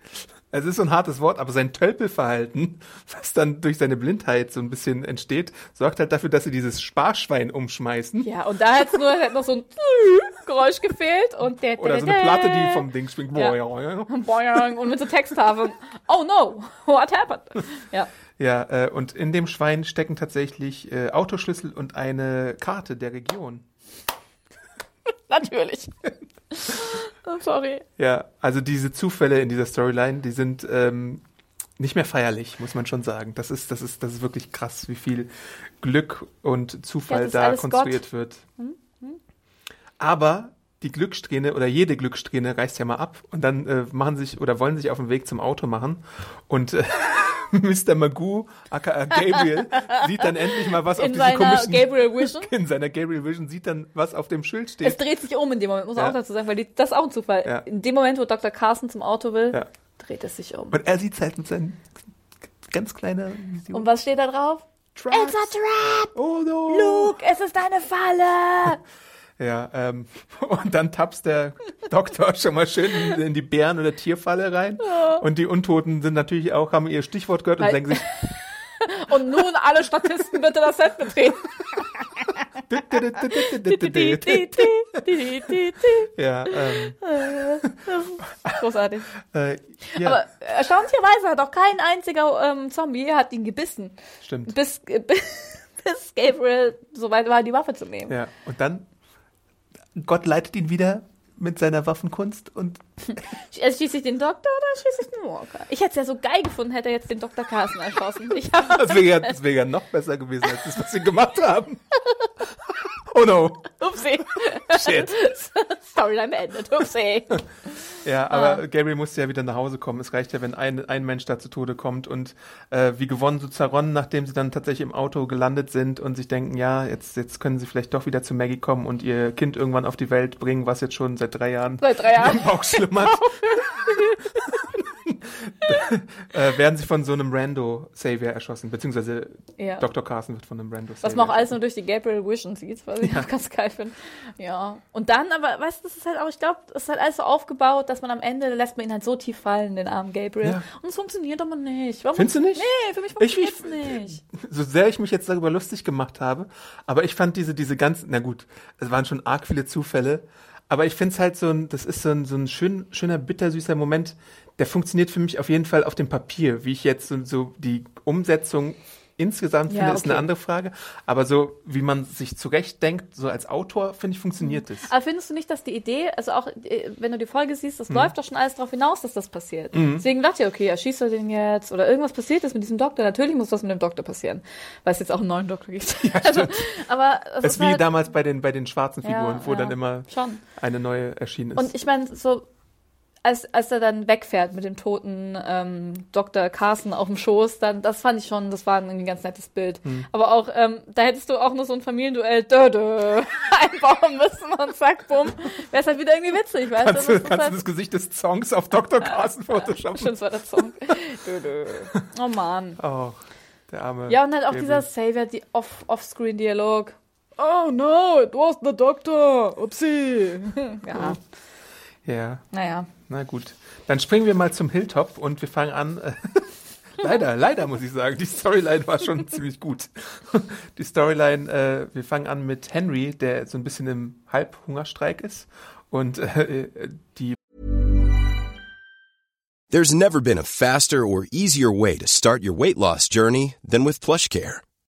es ist so ein hartes Wort, aber sein Tölpelverhalten, was dann durch seine Blindheit so ein bisschen entsteht, sorgt halt dafür, dass sie dieses Sparschwein umschmeißen. Ja, und da hat nur hat noch so ein Geräusch gefehlt und der Oder so eine Platte, die vom Ding schwingt. Ja. Und mit so Texttafeln. Oh no, what happened? Ja. Ja, äh, und in dem Schwein stecken tatsächlich äh, Autoschlüssel und eine Karte der Region. Natürlich. oh, sorry. Ja, also diese Zufälle in dieser Storyline, die sind ähm, nicht mehr feierlich, muss man schon sagen. Das ist, das ist, das ist wirklich krass, wie viel Glück und Zufall da konstruiert wird. Aber die Glückssträhne oder jede Glückssträhne reißt ja mal ab und dann äh, machen sich oder wollen sich auf den Weg zum Auto machen und äh, Mr. Magoo, aka Gabriel, sieht dann endlich mal was auf In diesem seiner komischen Gabriel Vision. in seiner Gabriel Vision sieht dann, was auf dem Schild Es steht. dreht sich um in dem Moment, muss man Ja. auch dazu sagen, weil die, das ist auch ein Zufall. Ja. In dem Moment, wo Dr. Carson zum Auto will, Ja. dreht es sich um. Und er sieht halt mit seinen ganz kleiner Vision. Und was steht da drauf? Traps. It's a trap! Oh no! Luke, es ist eine Falle! Ja, ähm, und dann tappst der Doktor schon mal schön in, in die Bären- oder Tierfalle rein. Und die Untoten sind natürlich auch, haben ihr Stichwort gehört und Weil- denken sich, Und nun alle Statisten bitte das Set betreten. ja, ähm, Großartig. äh, ja, Aber erstaunlicherweise hat auch kein einziger ähm, Zombie hat ihn gebissen. stimmt. Bis, bis Gabriel so weit war, die Waffe zu nehmen. Ja, und dann Gott leitet ihn wieder mit seiner Waffenkunst und Also schieße ich den Doktor oder schieße ich den Walker? Ich hätte es ja so geil gefunden, hätte er jetzt den Dr. Carson erschossen. Das wäre ja, das wär ja noch besser gewesen als das, was sie gemacht haben. Oh no, upsie. shit. Storyline beendet. Upsie. Ja, aber Gabriel musste ja wieder nach Hause kommen. Es reicht ja, wenn ein, ein Mensch da zu Tode kommt und äh, wie gewonnen so zerronnen, nachdem sie dann tatsächlich im Auto gelandet sind und sich denken, ja, jetzt, jetzt können sie vielleicht doch wieder zu Maggie kommen und ihr Kind irgendwann auf die Welt bringen, was jetzt schon seit drei Jahren Seit drei Jahren. im Bauch schlummert. äh, werden sie von so einem Rando-Savior erschossen, beziehungsweise Ja. Dr. Carson wird von einem Rando-Savior Was man auch alles nur durch die Gabriel Vision sieht, was ich auch ganz geil finde. Ja. Und dann, aber weißt du, das ist halt auch, ich glaube, das ist halt alles so aufgebaut, dass man am Ende lässt man ihn halt so tief fallen, den armen Gabriel. Ja. Und es funktioniert aber nicht. Warum Findest du nicht? Nee, für mich Ich- ich- funktioniert es nicht. so sehr ich mich jetzt darüber lustig gemacht habe, aber ich fand diese, diese ganzen, na gut, es waren schon arg viele Zufälle, aber ich finde es halt so ein, das ist so ein, so ein schön, schöner, bittersüßer Moment, der funktioniert für mich auf jeden Fall auf dem Papier. Wie ich jetzt so, so die Umsetzung insgesamt Ja, finde, ist eine okay. andere Frage, aber so, wie man sich zurechtdenkt, so als Autor, finde ich, funktioniert es. Aber findest du nicht, dass die Idee, also auch äh, wenn du die Folge siehst, Mhm. das läuft doch schon alles darauf hinaus, dass das passiert. Deswegen dachte ich, okay, erschießt er den jetzt oder irgendwas passiert ist mit diesem Doktor. Natürlich muss das mit dem Doktor passieren, weil es jetzt auch einen neuen Doktor gibt. also, aber es Das ist wie halt, damals bei den, bei den schwarzen Ja, Figuren, wo ja, dann immer schon. eine neue erschienen ist. Und ich meine, so als, als er dann wegfährt mit dem toten ähm, Dr. Carson auf dem Schoß, dann das fand ich schon, das war ein ganz nettes Bild. Hm. Aber auch, ähm, da hättest du auch nur so ein Familienduell dö, dö, einbauen müssen und zack, bumm. Wäre es halt wieder irgendwie witzig, weißt kannst du? Das kannst du das Gesicht des Songs auf Dr. Carson photoshoppen? Stimmt, das war der Song. dö, dö. Oh Mann. Oh, der arme. Ja, und halt auch Gabriel. dieser Savior, die off, Offscreen-Dialog. Oh no, it was the doctor. Upsi. ja, Ja, naja. na gut. Dann springen wir mal zum Hilltop und wir fangen an. äh, leider, leider muss ich sagen, die Storyline war schon ziemlich gut. Die Storyline, äh, wir fangen an mit Henry, der so ein bisschen im Halbhungerstreik ist. Und äh, die There's never been a faster or easier way to start your weight loss journey than with PlushCare.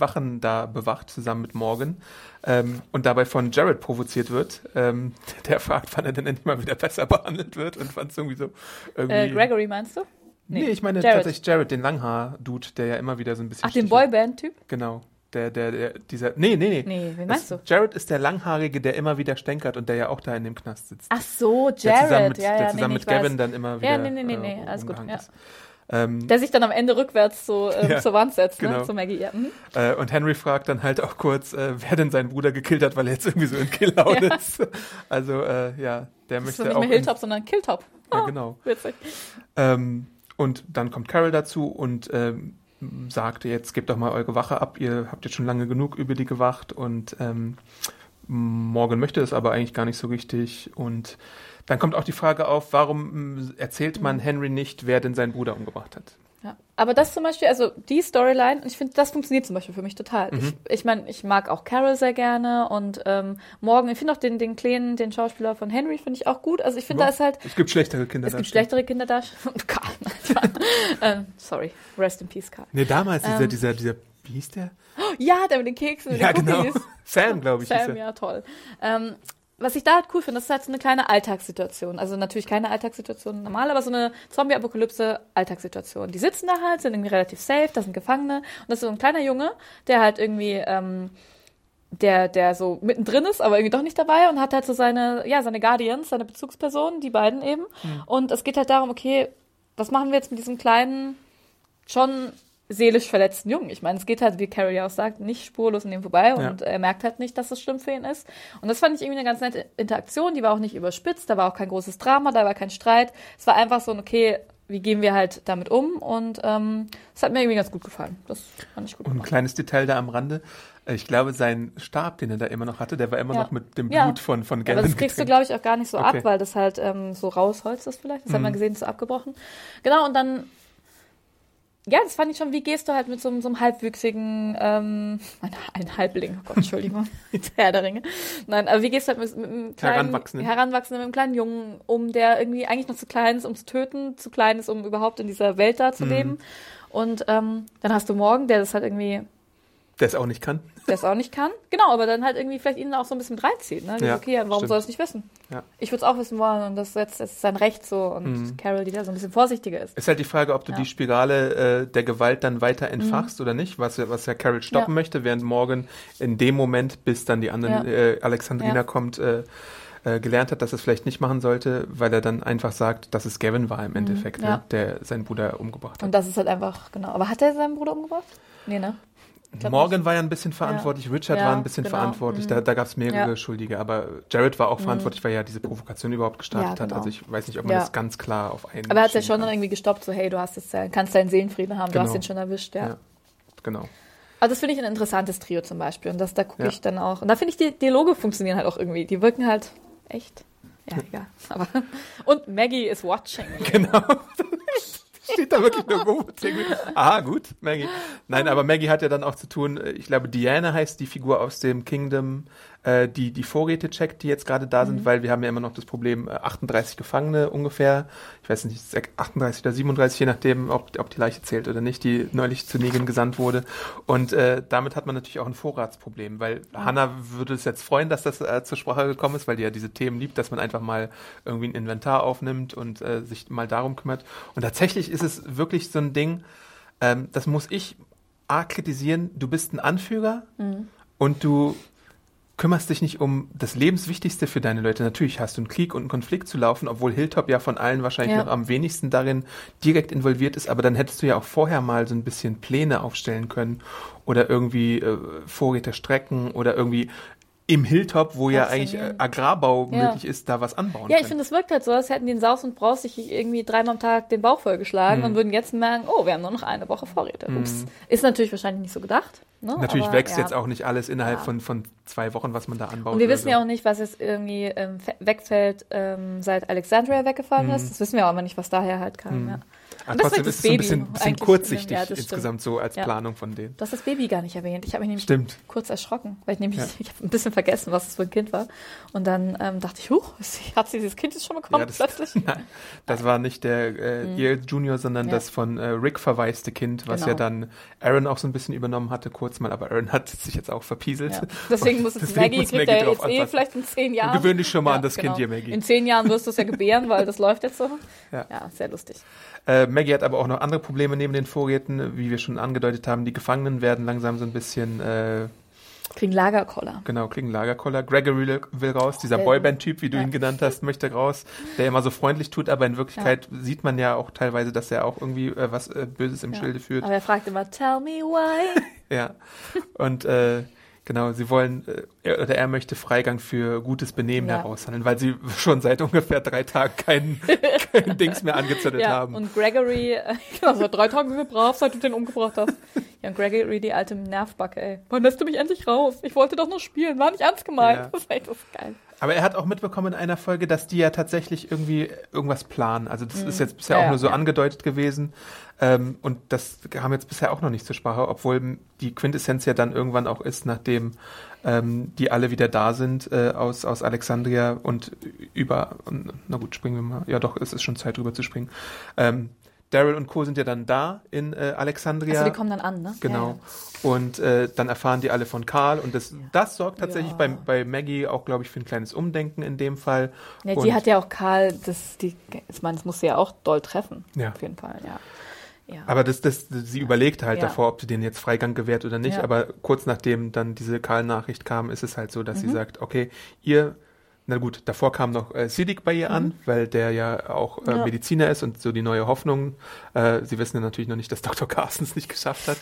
Wachen da bewacht, zusammen mit Morgan, ähm, und dabei von Jared provoziert wird. Ähm, der fragt, wann er denn endlich mal wieder besser behandelt wird und fand es irgendwie so irgendwie. Äh, Gregory meinst du? Nee, ich meine Jared. tatsächlich Jared, den Langhaar-Dude, der ja immer wieder so ein bisschen. Ach, den. Boyband-Typ? Genau. Der, der, der, dieser. Nee, nee, nee. Nee, wen meinst Das- du? Jared ist der Langhaarige, der immer wieder stänkert und der ja auch da in dem Knast sitzt. Ach so, der zusammen Jared. mit, ja, der ja, zusammen nee, nee, mit ich weiß. Gavin dann immer wieder. Ja, nee, nee, nee, nee, äh, alles gut, ja. Ist. Ähm, Der sich dann am Ende rückwärts so ähm, Ja, zur Wand setzt, genau. ne? Zu Maggie. Ja. Mhm. äh, und Henry fragt dann halt auch kurz, äh, wer denn seinen Bruder gekillt hat, weil er jetzt irgendwie so in Killlaune Ja. ist. Also, äh, ja, der Das ist möchte so nicht auch. mehr Hilltop, sondern Killtop. Ja, Ah, genau. Witzig. Ähm, und dann kommt Carol dazu und ähm, sagte, jetzt gebt doch mal eure Wache ab, ihr habt jetzt schon lange genug über die gewacht und ähm, Morgan möchte es aber eigentlich gar nicht so richtig. Und dann kommt auch die Frage auf, warum mh, erzählt man Henry nicht, wer denn seinen Bruder umgebracht hat? Ja. Aber das zum Beispiel, also die Storyline, ich finde, das funktioniert zum Beispiel für mich total. Mhm. Ich, ich meine, ich mag auch Carol sehr gerne und ähm, Morgan, ich finde auch den, den Kleinen, den Schauspieler von Henry, finde ich auch gut. Also ich finde, da ist halt, Es gibt schlechtere Kinder. es gibt schlechtere Kinder da. Und Karl, ähm, sorry, rest in peace, Karl. Nee, damals dieser, Ähm. dieser, dieser, wie hieß der? Ja, der mit den Keksen, ja, den genau. Sam, glaube ich, Sam, ja, toll. Ähm, was ich da halt cool finde, das ist halt so eine kleine Alltagssituation. Also natürlich keine Alltagssituation normal, aber so eine Zombie-Apokalypse-Alltagssituation. Die sitzen da halt, sind irgendwie relativ safe, da sind Gefangene. Und das ist so ein kleiner Junge, der halt irgendwie, ähm, der, der so mittendrin ist, aber irgendwie doch nicht dabei und hat halt so seine, ja, seine Guardians, seine Bezugspersonen, die beiden eben. Und es geht halt darum, okay, was machen wir jetzt mit diesem kleinen, schon seelisch verletzten Jungen. Ich meine, es geht halt, wie Carrie ja auch sagt, nicht spurlos an ihm vorbei Ja. und er merkt halt nicht, dass es schlimm für ihn ist. Und das fand ich irgendwie eine ganz nette Interaktion, die war auch nicht überspitzt, da war auch kein großes Drama, da war kein Streit. Es war einfach so ein, okay, wie gehen wir halt damit um? Und ähm, das hat mir irgendwie ganz gut gefallen. Das fand ich gut Und ein kleines Detail da am Rande. Äh, Ich glaube, sein Stab, den er da immer noch hatte, der war immer Ja. noch mit dem Ja. Blut von, von Aber Gavin das kriegst du, getränkt. glaube ich, auch gar nicht so Okay. ab, weil das halt ähm, so rausholzt ist vielleicht. Das hat Mhm. man gesehen, so abgebrochen. Genau, und dann, ja, das fand ich schon, wie gehst du halt mit so, einem- so einem halbwüchsigen, ähm, ein, ein Halbling, oh Gott, Entschuldigung, mit Herr der Ringe. Nein, aber wie gehst du halt mit, mit einem kleinen, Heranwachsenden. Heranwachsenden, mit einem kleinen Jungen um, der irgendwie eigentlich noch zu klein ist, um zu töten, zu klein ist, um überhaupt in dieser Welt da zu Mhm. leben. Und ähm, dann hast du Morgen, der das halt irgendwie Der es auch nicht kann. der es auch nicht kann. Genau, aber dann halt irgendwie vielleicht ihn auch so ein bisschen reinzieht. Ne? Ja, okay, warum stimmt. soll er es nicht wissen? Ja. Ich würde es auch wissen wollen und das, jetzt, das ist sein Recht so. Und Mhm. Carol, die da so ein bisschen vorsichtiger ist. Ist halt die Frage, ob du Ja. Mhm. die Spirale äh, der Gewalt dann weiter entfachst oder nicht, was, ja- was ja Carol stoppen möchte, während Morgan in dem Moment, bis dann die anderen, äh, Alexandrina kommt, äh, äh, gelernt hat, dass er es vielleicht nicht machen sollte, weil er dann einfach sagt, dass es Gavin war im Endeffekt, Mhm. ja. ne, der seinen Bruder umgebracht hat. Und das ist halt einfach, genau. Aber hat er seinen Bruder umgebracht? Nee, ne? Glaub Morgan war ja ein bisschen verantwortlich, Richard Ja, war ein bisschen genau. verantwortlich, Mhm. da, da gab es mehrere Ja. Schuldige, aber Jared war auch verantwortlich, weil er ja diese Provokation überhaupt gestartet Ja, hat. genau. Also ich weiß nicht, ob man Ja. das ganz klar auf einen Aber er hat ja schieben schon kann. irgendwie gestoppt, so, hey, du hast jetzt, dein- kannst deinen Seelenfrieden haben, du Genau. hast ihn schon erwischt, ja. Ja. Genau. Also das finde ich ein interessantes Trio zum Beispiel. Und das, da gucke Ja. ich dann auch. Und da finde ich, die Dialoge funktionieren halt auch irgendwie. Die wirken halt echt. Ja, egal. Aber, und Maggie is watching. Genau. Steht da wirklich nur rum. Aha, gut, Maggie. Nein, aber Maggie hat ja dann auch zu tun, äh, ich glaube, Diana heißt die Figur aus dem Kingdom, äh, die die Vorräte checkt, die jetzt gerade da Mhm. sind, weil wir haben ja immer noch das Problem, äh, 38 Gefangene ungefähr, ich weiß nicht, 38 oder 37, je nachdem, ob, ob die Leiche zählt oder nicht, die neulich zu Negan gesandt wurde. Und äh, damit hat man natürlich auch ein Vorratsproblem, weil Hannah würde es jetzt freuen, dass das äh, zur Sprache gekommen ist, weil die ja diese Themen liebt, dass man einfach mal irgendwie ein Inventar aufnimmt und äh, sich mal darum kümmert. Und tatsächlich ist es wirklich so ein Ding, ähm, das muss ich A kritisieren, du bist ein Anführer und du kümmerst dich nicht um das Lebenswichtigste für deine Leute. Natürlich hast du einen Krieg und einen Konflikt zu laufen, obwohl Hilltop ja von allen wahrscheinlich Ja. noch am wenigsten darin direkt involviert ist, aber dann hättest du ja auch vorher mal so ein bisschen Pläne aufstellen können oder irgendwie äh, Vorräte strecken oder irgendwie im Hilltop, wo ja eigentlich äh. Agrarbau Ja. möglich ist, da was anbauen Ja, ich finde, es wirkt halt so, als hätten die in Saus und Braus sich irgendwie dreimal am Tag den Bauch vollgeschlagen Mhm. und würden jetzt merken, oh, wir haben nur noch eine Woche Vorräte. Ups. Ist natürlich wahrscheinlich nicht so gedacht. Ne? Natürlich Aber, wächst ja. jetzt auch nicht alles innerhalb Ja. von, von zwei Wochen, was man da anbaut. Und wir wissen so. ja auch nicht, was jetzt irgendwie ähm, wegfällt, ähm, seit Alexandria weggefallen Mhm. ist. Das wissen wir auch immer nicht, was daher halt kam. Ja. Aber trotzdem wird ist das es so ein bisschen, bisschen kurzsichtig ja, insgesamt so als Ja. Planung von denen. Du hast das Baby gar nicht erwähnt. Ich habe mich nämlich Stimmt. kurz erschrocken, weil ich nämlich, Ja. ich habe ein bisschen vergessen, was es für ein Kind war. Und dann ähm, dachte ich, huch, hat sie dieses Kind jetzt schon bekommen das- plötzlich? Nein, das war nicht der äh, Yale Junior, sondern das von äh, Rick verwaiste Kind, was Genau. ja dann Aaron auch so ein bisschen übernommen hatte, kurz mal, aber Aaron hat sich jetzt auch verpieselt. Deswegen muss Deswegen Maggie, muss kriegt Maggie er drauf jetzt eh vielleicht in zehn Jahren. Gewöhn dich schon mal an das genau. Kind hier, Maggie. In zehn Jahren wirst du es ja gebären, weil das läuft jetzt so. Ja. Ja, sehr lustig. Äh, Maggie hat aber auch noch andere Probleme neben den Vorräten, wie wir schon angedeutet haben. Die Gefangenen werden langsam so ein bisschen, äh, Kriegen Lagerkoller. genau, kriegen Lagerkoller. Gregory will- raus, dieser Boyband-Typ, wie du ja. ihn genannt hast, möchte raus, der immer so freundlich tut, aber in Wirklichkeit sieht man ja auch teilweise, dass er auch irgendwie äh, was äh, Böses im Ja. Schilde führt. Aber er fragt immer, tell me why. Ja. Und äh, genau, sie wollen, äh, er, oder er möchte Freigang für gutes Benehmen Ja. heraushandeln, weil sie schon seit ungefähr drei Tagen kein, kein Dings mehr angezündet ja, haben. und Gregory, äh, genau, seit drei Tagen sind wir brav, seit du den umgebracht hast. Ja, und Gregory, die alte Nervbacke, ey. Wann lässt du mich endlich raus? Ich wollte doch nur spielen, war nicht ernst gemeint. Ja. Das ist echt das ist geil. Aber er hat auch mitbekommen in einer Folge, dass die ja tatsächlich irgendwie irgendwas planen. Also das ist jetzt bisher Mhm. Ja, auch nur so ja. angedeutet gewesen. Ähm, und das kam jetzt bisher auch noch nicht zur Sprache, obwohl die Quintessenz ja dann irgendwann auch ist, nachdem ähm, die alle wieder da sind äh, aus, aus Alexandria und über, na gut, springen wir mal. Ja doch, es ist schon Zeit drüber zu springen. Ähm, Daryl und Co. sind ja dann da in äh, Alexandria. Also die kommen dann an, ne? Genau. Und äh, dann erfahren die alle von Karl und das, das sorgt tatsächlich Ja. bei, bei Maggie auch, glaube ich, für ein kleines Umdenken in dem Fall. Ja, und, die hat ja auch Karl, das, die, ich meine, das muss sie ja auch doll treffen. Ja. Auf jeden Fall, ja. ja. aber das, das, sie überlegt halt Ja. davor, ob sie denen jetzt Freigang gewährt oder nicht. Ja. Aber kurz nachdem dann diese Karl-Nachricht kam, ist es halt so, dass Mhm. sie sagt, okay, ihr na gut, davor kam noch äh, Siddiq bei ihr an, weil der ja auch äh, Ja. Mediziner ist und so die neue Hoffnung. Äh, sie wissen ja natürlich noch nicht, dass Dr. Carstens nicht geschafft hat.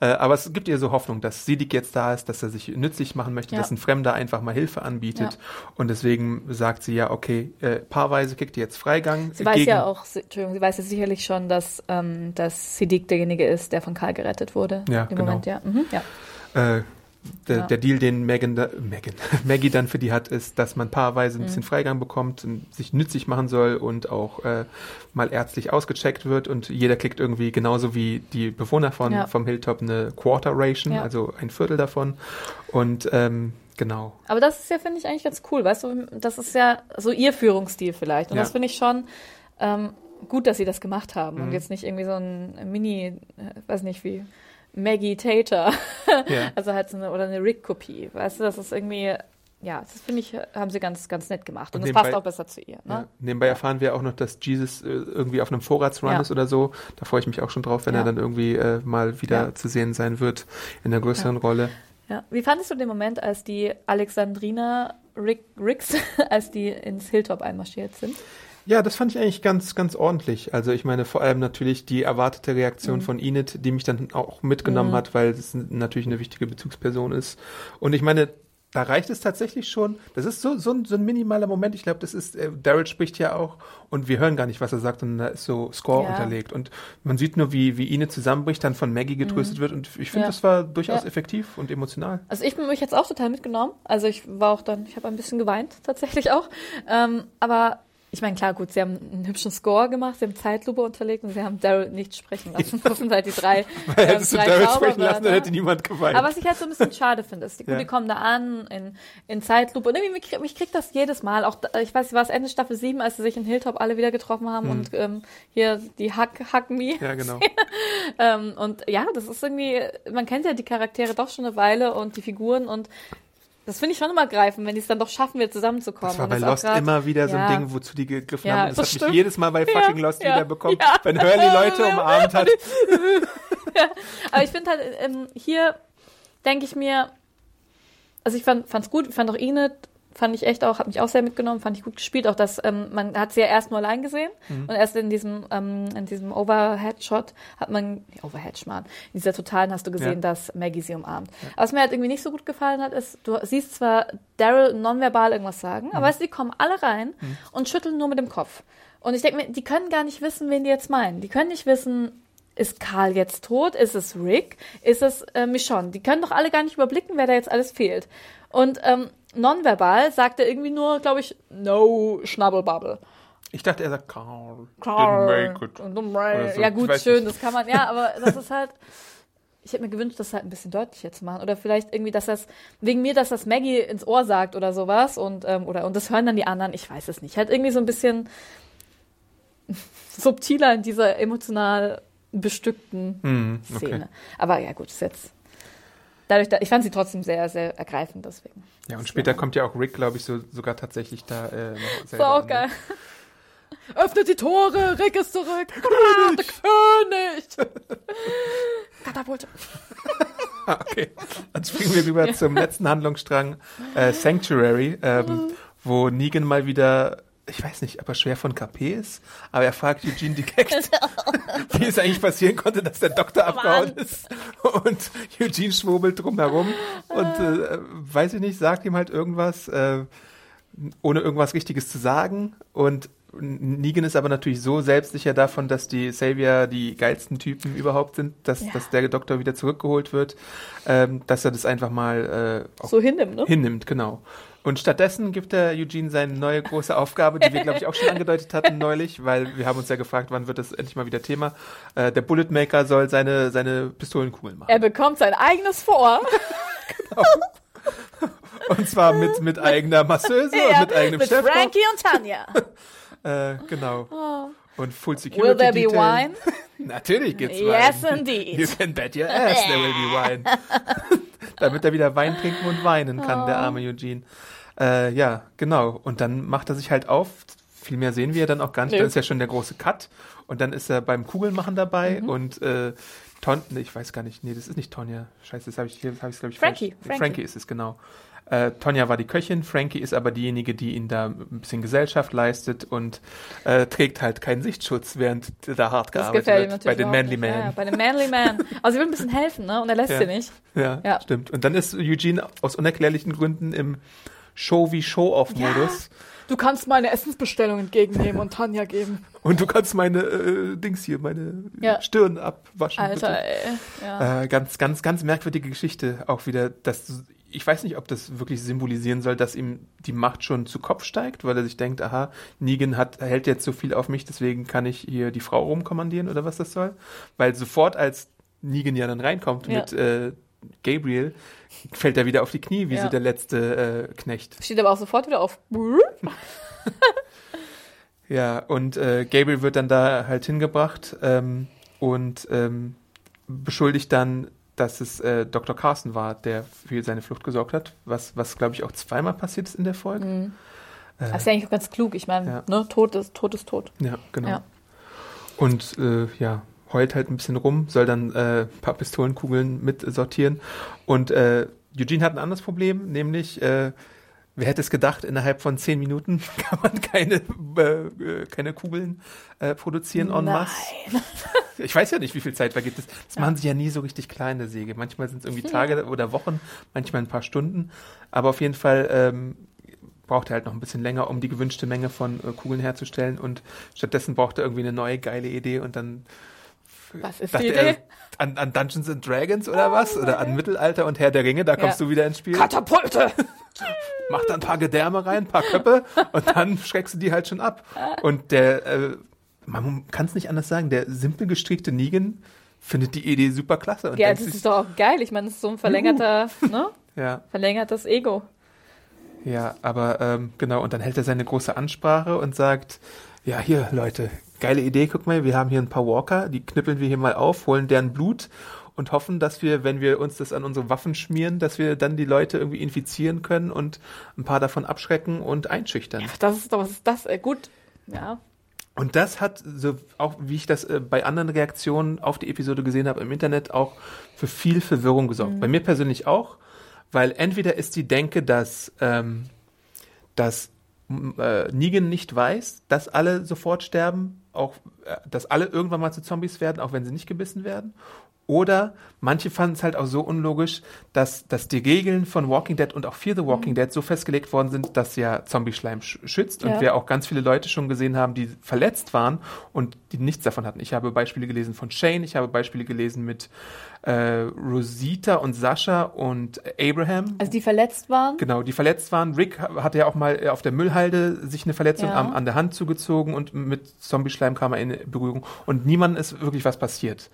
Äh, aber es gibt ihr so Hoffnung, dass Siddiq jetzt da ist, dass er sich nützlich machen möchte, Ja. dass ein Fremder einfach mal Hilfe anbietet. Ja. Und deswegen sagt sie ja, okay, äh, paarweise kriegt ihr jetzt Freigang. Sie weiß ja auch, sie- Entschuldigung, sie weiß ja sicherlich schon, dass, ähm, dass Siddiq derjenige ist, der von Karl gerettet wurde. Ja, Im genau. Moment, ja. Mhm, ja. Äh, der, Ja. der Deal, den Megan, da, Megan, Maggie dann für die hat, ist, dass man paarweise Mhm. ein bisschen Freigang bekommt, und sich nützlich machen soll und auch äh, mal ärztlich ausgecheckt wird und jeder kriegt irgendwie genauso wie die Bewohner von Ja. vom Hilltop eine Quarter Ration, Ja. also ein Viertel davon und ähm, genau. Aber das ist ja, finde ich, eigentlich ganz cool. Weißt du, das ist ja so ihr Führungsstil vielleicht. Und das finde ich schon ähm, gut, dass sie das gemacht haben. Mhm. Und jetzt nicht irgendwie so ein Mini, äh, weiß nicht wie, Maggie Tater. Ja. Also halt so eine, oder eine Rick-Kopie. Weißt du, das ist irgendwie, ja, das finde ich, haben sie ganz, ganz nett gemacht. Und, Und das passt auch besser zu ihr. Ja. Ne? Nebenbei erfahren wir auch noch, dass Jesus äh, irgendwie auf einem Vorratsrun Ja. ist oder so. Da freue ich mich auch schon drauf, wenn Ja. er dann irgendwie äh, mal wieder Ja. zu sehen sein wird in einer größeren Ja. Rolle. Ja. Wie fandest du den Moment, als die Alexandrina Rick, Ricks, als die ins Hilltop einmarschiert sind? Ja, das fand ich eigentlich ganz, ganz ordentlich. Also ich meine vor allem natürlich die erwartete Reaktion Mhm. von Enid, die mich dann auch mitgenommen hat, weil es natürlich eine wichtige Bezugsperson ist. Und ich meine, da reicht es tatsächlich schon. Das ist so, so, ein, so ein minimaler Moment. Ich glaube, das ist, äh, Daryl spricht ja auch und wir hören gar nicht, was er sagt, und da ist so Score Ja. unterlegt. Und man sieht nur, wie, wie Enid zusammenbricht, dann von Maggie getröstet wird. Und ich finde, Mhm. Ja. das war durchaus Ja. effektiv und emotional. Also ich bin mich jetzt auch total mitgenommen. Also ich war auch dann, ich habe ein bisschen geweint tatsächlich auch. Ähm, aber ich meine, klar, gut, sie haben einen hübschen Score gemacht, sie haben Zeitlupe unterlegt und sie haben Daryl nicht sprechen lassen. Das sind halt die drei. Weil ähm, hättest du Daryl sprechen lassen, dann hätte niemand geweint. Aber was ich halt so ein bisschen schade finde, ist, die, Ja. die kommen da an in, in Zeitlupe und irgendwie mich, krieg- mich kriegt das jedes Mal. Auch ich weiß, war es Ende Staffel 7, als sie sich in Hilltop alle wieder getroffen haben und ähm, hier die Hack, Hack Me. Hm. ja, genau. Ähm, und ja, das ist irgendwie, man kennt ja die Charaktere doch schon eine Weile und die Figuren und das finde ich schon immer greifend, wenn die es dann doch schaffen, wieder zusammenzukommen. Das war bei auch Lost grad- immer wieder so ein ja. Ding, wozu die gegriffen Ja, haben. Und das, das hat stimmt. mich jedes Mal bei fucking Ja, Lost ja, wiederbekommen, ja. wenn Hurley Leute umarmt hat. Aber ich finde halt, ähm, hier denke ich mir, also ich fand es gut, ich fand auch Enid, fand ich echt auch, hat mich auch sehr mitgenommen, fand ich gut gespielt. Auch das, ähm, man hat sie ja erst nur allein gesehen Mhm. und erst in diesem, ähm, in diesem Overhead-Shot hat man, Overhead-Schmarrn, in dieser Totalen hast du gesehen, Ja. dass Maggie sie umarmt. Aber was mir halt irgendwie nicht so gut gefallen hat, ist, du siehst zwar Daryl nonverbal irgendwas sagen, Mhm. aber weißt die kommen alle rein und schütteln nur mit dem Kopf. Und ich denke mir, die können gar nicht wissen, wen die jetzt meinen. Die können nicht wissen, ist Karl jetzt tot? Ist es Rick? Ist es äh, Michonne? Die können doch alle gar nicht überblicken, wer da jetzt alles fehlt. Und ähm, nonverbal sagt er irgendwie nur, glaube ich, no Schnabbelbabbel. Ich dachte, er sagt Carl. Oder so. Ja gut, schön, nicht. das kann man, ja, aber das ist halt, ich hätte mir gewünscht, das halt ein bisschen deutlicher zu machen. Oder vielleicht irgendwie, dass das, wegen mir, dass das Maggie ins Ohr sagt oder sowas und, ähm, oder, und das hören dann die anderen, ich weiß es nicht. Halt irgendwie so ein bisschen subtiler in dieser emotional bestückten Hm, Szene. okay. Aber ja, gut, ist jetzt. Dadurch, da, ich fand sie trotzdem sehr, sehr ergreifend, deswegen. Ja, und später kommt ja auch Rick, glaube ich, so, sogar tatsächlich da äh, noch Das selber war auch an, geil. ne? Öffnet die Tore, Rick ist zurück. Ah, der König. Katapulte. Ah, okay. Dann springen wir rüber zum letzten Handlungsstrang, äh, Sanctuary, ähm, wo Negan mal wieder, ich weiß nicht, ob er schwer von KP ist, aber er fragt Eugene direkt, wie es eigentlich passieren konnte, dass der Doktor abgehauen ist. Und Eugene schwurbelt drumherum und äh, weiß ich nicht, sagt ihm halt irgendwas, äh, ohne irgendwas Richtiges zu sagen. Und Negan ist aber natürlich so selbstsicher davon, dass die Savior die geilsten Typen überhaupt sind, dass, Ja. dass der Doktor wieder zurückgeholt wird, ähm, dass er das einfach mal äh, auch So hinnimmt, ne? hinnimmt, genau. Und stattdessen gibt er Eugene seine neue große Aufgabe, die wir, glaube ich, auch schon angedeutet hatten neulich, weil wir haben uns ja gefragt, wann wird das endlich mal wieder Thema. Äh, der Bulletmaker soll seine, seine Pistolenkugeln machen. Er bekommt sein eigenes Vor. Und zwar mit, mit eigener Masseuse und mit eigenem mit Chef. Frankie und Tanja. Äh, genau. Und Full Security Will there be Detail. wine? Natürlich gibt's Yes, Wein. indeed. You can bet your ass there will be wine. Damit er wieder Wein trinken und weinen kann, der Oh. arme Eugene. Äh, ja, genau. Und dann macht er sich halt auf. Viel mehr sehen wir dann auch gar nicht. Nö. Dann ist ja schon der große Cut. Und dann ist er beim Kugelmachen dabei und äh, Ton, nee, ich weiß gar nicht, nee, das ist nicht Tonja. Scheiße, das habe ich hier, habe ich glaube ich Frankie, falsch. Frankie. Frankie ist es genau. Äh, Tonja war die Köchin, Frankie ist aber diejenige, die ihnen da ein bisschen Gesellschaft leistet und äh, trägt halt keinen Sichtschutz, während da hart Das gearbeitet wird. natürlich Bei den Manly nicht. Ja, Man. bei den Manly Man. Also sie will ein bisschen helfen, ne? Und er lässt Ja. sie nicht. Ja, Ja. stimmt. Und dann ist Eugene aus unerklärlichen Gründen im Show wie Show-Off-Modus. Du kannst meine Essensbestellung entgegennehmen und Tanja geben. Und du kannst meine äh, Dings hier, meine Ja. Stirn abwaschen. Alter, bitte. ey. Ja. Äh, ganz, ganz, ganz merkwürdige Geschichte auch wieder. Dass, ich weiß nicht, ob das wirklich symbolisieren soll, dass ihm die Macht schon zu Kopf steigt, weil er sich denkt, aha, Negan hat, hält jetzt so viel auf mich, deswegen kann ich hier die Frau rumkommandieren oder was das soll. Weil sofort, als Negan ja dann reinkommt Ja. mit äh, Gabriel, fällt er wieder auf die Knie, wie Ja. so der letzte äh, Knecht. Steht aber auch sofort wieder auf. Ja, und äh, Gabriel wird dann da halt hingebracht ähm, und ähm, beschuldigt dann, dass es äh, Dr. Carson war, der für seine Flucht gesorgt hat, was, was glaube ich auch zweimal passiert ist in der Folge. Mhm. Das ist ja eigentlich auch ganz klug. Ich meine, Ja. ne, Tod ist, Tod ist tot. Ja, genau. Ja. Und äh, ja, heult halt ein bisschen rum, soll dann äh, ein paar Pistolenkugeln mit sortieren. Und äh, Eugene hat ein anderes Problem, nämlich, äh, wer hätte es gedacht, innerhalb von zehn Minuten kann man keine, äh, äh, keine Kugeln äh, produzieren en masse. Nein. Ich weiß ja nicht, wie viel Zeit vergeht. Das, das machen sie ja nie so richtig kleine Säge. Manchmal sind es irgendwie Tage oder Wochen, manchmal ein paar Stunden. Aber auf jeden Fall ähm, braucht er halt noch ein bisschen länger, um die gewünschte Menge von äh, Kugeln herzustellen. Und stattdessen braucht er irgendwie eine neue geile Idee und dann Was ist die dachte Idee? er an, an Dungeons and Dragons oder was? Oder an Mittelalter und Herr der Ringe, da kommst Ja. du wieder ins Spiel. Katapulte! Mach da ein paar Gedärme rein, ein paar Köpfe und dann schreckst du die halt schon ab. Und der, äh, man kann es nicht anders sagen, der simpel gestrickte Negan findet die Idee super klasse. Ja, das sich, ist doch auch geil. Ich meine, das ist so ein verlängerter, ne? ja, Verlängertes Ego. ja, aber ähm, genau, und dann hält er seine große Ansprache und sagt, ja, hier, Leute, geile Idee, guck mal, wir haben hier ein paar Walker, die knüppeln wir hier mal auf, holen deren Blut und hoffen, dass wir, wenn wir uns das an unsere Waffen schmieren, dass wir dann die Leute irgendwie infizieren können und ein paar davon abschrecken und einschüchtern. Das ist doch, was ist das? Äh, gut. Ja. Und das hat, so auch wie ich das äh, bei anderen Reaktionen auf die Episode gesehen habe im Internet, auch für viel Verwirrung gesorgt. Bei mir persönlich auch, weil entweder ist die Denke, dass, ähm, dass äh, Negan nicht weiß, dass alle sofort sterben, auch äh, dass alle irgendwann mal zu Zombies werden, auch wenn sie nicht gebissen werden. Oder manche fanden es halt auch so unlogisch, dass, dass die Regeln von Walking Dead und auch Fear the Walking Dead so festgelegt worden sind, dass ja Zombie-Schleim sch schützt. Und Ja. wir auch ganz viele Leute schon gesehen haben, die verletzt waren und die nichts davon hatten. Ich habe Beispiele gelesen von Shane, ich habe Beispiele gelesen mit äh, Rosita und Sascha und Abraham. Also die verletzt waren. Genau, die verletzt waren. Rick hatte ja auch mal äh, auf der Müllhalde sich eine Verletzung Ja. am, an der Hand zugezogen und mit Zombie-Schleim kam er in Berührung und niemandem ist wirklich was passiert.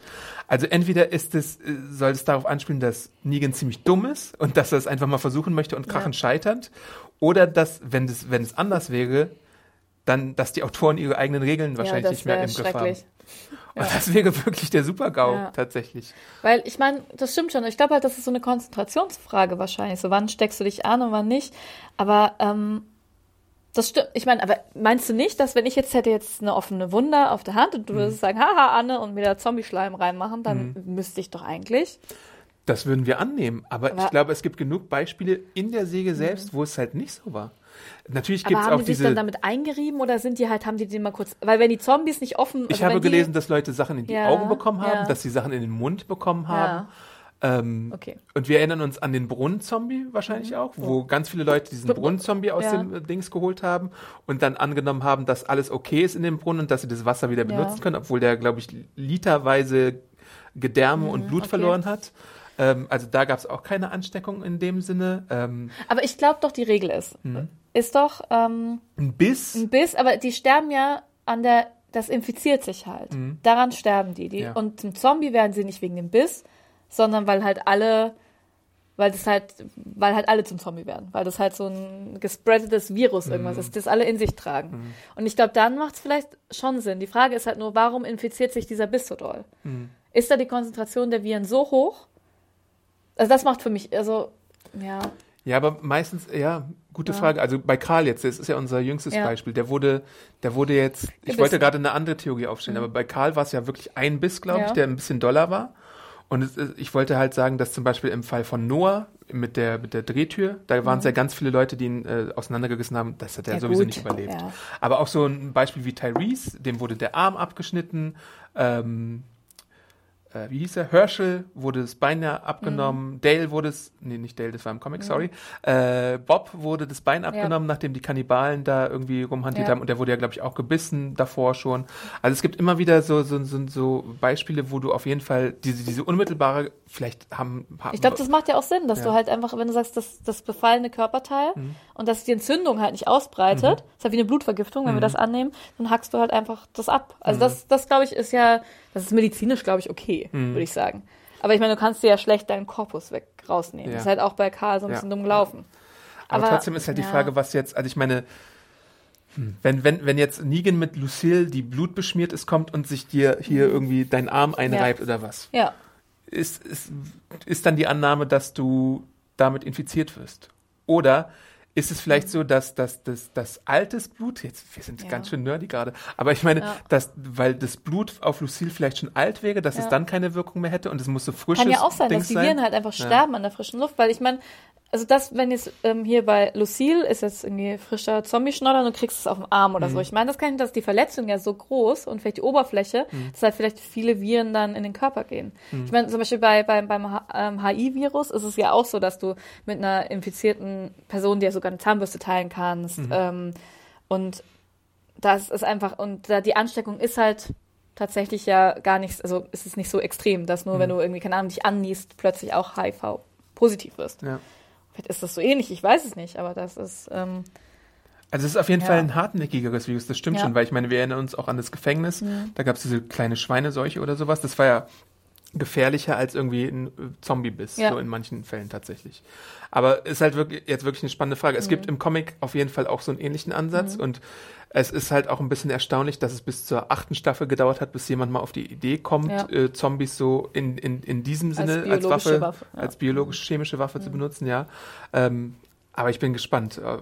Also entweder ist es, äh, soll es darauf anspielen, dass Negan ziemlich dumm ist und dass er es einfach mal versuchen möchte und krachend scheitert, oder dass, wenn es, wenn es anders wäre, dann, dass die Autoren ihre eigenen Regeln wahrscheinlich ja, nicht mehr im Griff haben. Und das wäre wirklich der Super-GAU, Ja. tatsächlich. Weil ich meine, das stimmt schon. Ich glaube halt, das ist so eine Konzentrationsfrage wahrscheinlich. So, wann steckst du dich an und wann nicht? Aber ähm, das stimmt. Ich meine, aber meinst du nicht, dass wenn ich jetzt hätte jetzt eine offene Wunde auf der Hand und du Mhm. würdest sagen, haha, Anne, und mir da Zombie-Schleim reinmachen, dann müsste ich doch eigentlich. Das würden wir annehmen, aber, ich Aber- glaube, es gibt genug Beispiele in der Säge selbst, wo es halt nicht so war. Natürlich gibt es haben auch die sich diese. dann damit eingerieben oder sind die halt, haben die den mal kurz, weil wenn die Zombies nicht offen, also ich habe wenn die- gelesen, dass Leute Sachen in die Ja, Augen bekommen haben, ja. dass sie Sachen in den Mund bekommen haben. Ähm, Okay. Und wir erinnern uns an den Brunnenzombie wahrscheinlich auch, wo ganz viele Leute diesen Brunnenzombie aus Mhm. Ja. dem Dings geholt haben und dann angenommen haben, dass alles okay ist in dem Brunnen und dass sie das Wasser wieder Ja. benutzen können, obwohl der, glaube ich, literweise Gedärme und Blut Mhm, okay. verloren hat. Ähm, also da gab es auch keine Ansteckung in dem Sinne. Ähm, Aber ich glaube doch, die Regel ist, Mhm. ist doch ähm, ein Biss. ein Biss, aber die sterben ja an der, das infiziert sich halt. Daran sterben die. die Mhm. Ja. Und zum Zombie werden sie nicht wegen dem Biss, sondern weil halt alle, weil das halt, weil halt alle zum Zombie werden, weil das halt so ein gespreadetes Virus Mhm. irgendwas ist, das alle in sich tragen. Und ich glaube, dann macht es vielleicht schon Sinn. Die Frage ist halt nur, warum infiziert sich dieser Biss so doll? Mhm. Ist da die Konzentration der Viren so hoch? Also das macht für mich, also ja, Ja, aber meistens, ja, gute Ja. Frage. Also bei Karl jetzt, das ist ja unser jüngstes Ja. Beispiel. Der wurde, der wurde jetzt, ich Gebissen. wollte gerade eine andere Theorie aufstellen, aber bei Karl war es ja wirklich ein Biss, glaube ich, Ja. der ein bisschen doller war. Und es, ich wollte halt sagen, dass zum Beispiel im Fall von Noah mit der, mit der Drehtür, da waren es ja ganz viele Leute, die ihn äh, auseinandergerissen haben. Das hat er sowieso gut. nicht überlebt. Aber auch so ein Beispiel wie Tyrese, dem wurde der Arm abgeschnitten. Ähm, äh, wie hieß er? Herschel wurde das Bein ja abgenommen. Mhm. Dale wurde es, nee, nicht Dale, das war im Comic, sorry. Äh, Bob wurde das Bein abgenommen, nachdem die Kannibalen da irgendwie rumhantiert Ja. haben. Und der wurde ja, glaube ich, auch gebissen davor schon. Also es gibt immer wieder so, so, so, so Beispiele, wo du auf jeden Fall diese, diese unmittelbare, vielleicht haben. haben Ich glaube, das macht ja auch Sinn, dass Ja. du halt einfach, wenn du sagst, das, das befallene Körperteil Mhm. und dass die Entzündung halt nicht ausbreitet, ist halt wie eine Blutvergiftung, wenn wir Mhm. das annehmen, dann hackst du halt einfach das ab. Also das, das glaube ich, ist ja, das ist medizinisch, glaube ich, okay, Mhm. würde ich sagen. Aber ich meine, du kannst dir ja schlecht deinen Korpus weg rausnehmen. Ja. Das ist halt auch bei Karl so ein Ja. bisschen dumm gelaufen. Aber, Aber, trotzdem ist halt die. Frage, was jetzt, also ich meine, hm, wenn, wenn, wenn jetzt Negan mit Lucille, die blutbeschmiert ist, kommt und sich dir hier irgendwie deinen Arm einreibt oder was, Ja, ist, ist, ist dann die Annahme, dass du damit infiziert wirst? Oder ist es vielleicht so, dass, dass, dass, dass altes Blut, jetzt, wir sind Ja. ganz schön nerdy gerade, aber ich meine, Ja. dass, weil das Blut auf Lucille vielleicht schon alt wäre, dass es Ja. dann keine Wirkung mehr hätte und es muss so frisches Kann ja auch sein, Dings dass die? Viren halt einfach sterben an der frischen Luft, weil ich meine, also das, wenn jetzt ähm, hier bei Lucille ist jetzt irgendwie frischer Zombie-Schnodder und du kriegst es auf dem Arm oder Mhm. so. Ich meine, das kann dass die Verletzung ja so groß und vielleicht die Oberfläche, Mhm. dass halt vielleicht viele Viren dann in den Körper gehen. Ich meine, zum Beispiel bei, beim, beim ähm, HIV-Virus ist es ja auch so, dass du mit einer infizierten Person dir sogar eine Zahnbürste teilen kannst. Mhm. Ähm, und das ist einfach, und da die Ansteckung ist halt tatsächlich ja gar nichts, also ist es nicht so extrem, dass nur wenn du irgendwie, keine Ahnung, dich anniest, plötzlich auch HIV positiv wirst. Ja. Vielleicht ist das so ähnlich, ich weiß es nicht, aber das ist, ähm, Also es ist auf jeden Ja. Fall ein hartnäckigeres Virus, das stimmt Ja. schon, weil ich meine, wir erinnern uns auch an das Gefängnis, da gab es diese kleine Schweineseuche oder sowas, das war ja gefährlicher als irgendwie ein äh, Zombiebiss, Ja. so in manchen Fällen tatsächlich. Aber ist halt wirklich, jetzt wirklich eine spannende Frage. Es Mhm. gibt im Comic auf jeden Fall auch so einen ähnlichen Ansatz und es ist halt auch ein bisschen erstaunlich, dass es bis zur achten Staffel gedauert hat, bis jemand mal auf die Idee kommt, Ja. äh, Zombies so in, in, in diesem Sinne als, biologische Waffe, Waffe, ja. Mhm. als biologisch-chemische Waffe zu benutzen, ja. Ähm, aber ich bin gespannt, äh,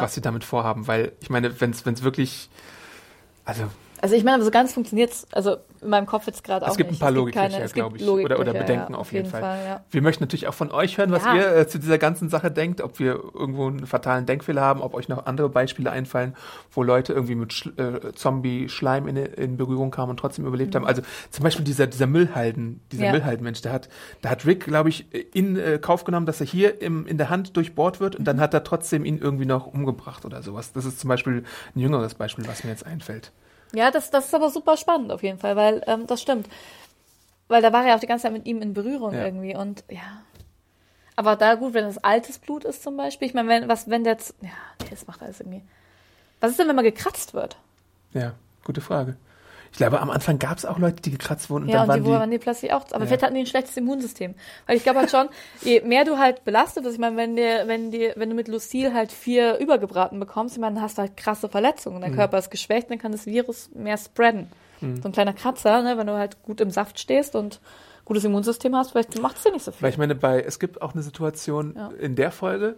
was sie damit vorhaben, weil ich meine, wenn es wirklich, also also ich meine, so ganz funktioniert's, also in meinem Kopf jetzt gerade auch es gibt ein nicht. paar es gibt Logiklöcher, glaube ich, oder, oder Logiklöcher, Bedenken ja, auf jeden Fall. ja. Wir möchten natürlich auch von euch hören, was Ja. ihr äh, zu dieser ganzen Sache denkt, ob wir irgendwo einen fatalen Denkfehler haben, ob euch noch andere Beispiele einfallen, wo Leute irgendwie mit Sch äh, Zombie-Schleim in, in Berührung kamen und trotzdem überlebt haben. Also zum Beispiel dieser, dieser Müllhalden, dieser Mhm. Müllhaldenmensch, der hat, da hat Rick, glaube ich, in äh, Kauf genommen, dass er hier im, in der Hand durchbohrt wird und Mhm. dann hat er trotzdem ihn irgendwie noch umgebracht oder sowas. Das ist zum Beispiel ein jüngeres Beispiel, was mir jetzt einfällt. Ja, das, das ist aber super spannend auf jeden Fall, weil ähm, das stimmt. Weil da war er ja auch die ganze Zeit mit ihm in Berührung Ja. irgendwie und ja. Aber da gut, wenn das altes Blut ist zum Beispiel, ich meine, wenn, was, wenn der jetzt, ja, nee, das macht alles irgendwie. Was ist denn, wenn man gekratzt wird? Ja, gute Frage. Ich glaube, am Anfang gab es auch Leute, die gekratzt wurden und ja, dann und die waren waren die plötzlich auch, aber Ja. vielleicht hatten die ein schlechtes Immunsystem. Weil ich glaube halt schon, je mehr du halt belastet bist, ich meine, wenn dir, wenn dir, wenn du mit Lucille halt vier übergebraten bekommst, ich meine, dann hast du halt krasse Verletzungen, Mhm. dein Körper ist geschwächt, dann kann das Virus mehr spreaden. Mhm. So ein kleiner Kratzer, ne, wenn du halt gut im Saft stehst und gutes Immunsystem hast, vielleicht macht es dir nicht so viel. Weil ich meine, bei, es gibt auch eine Situation Ja. in der Folge,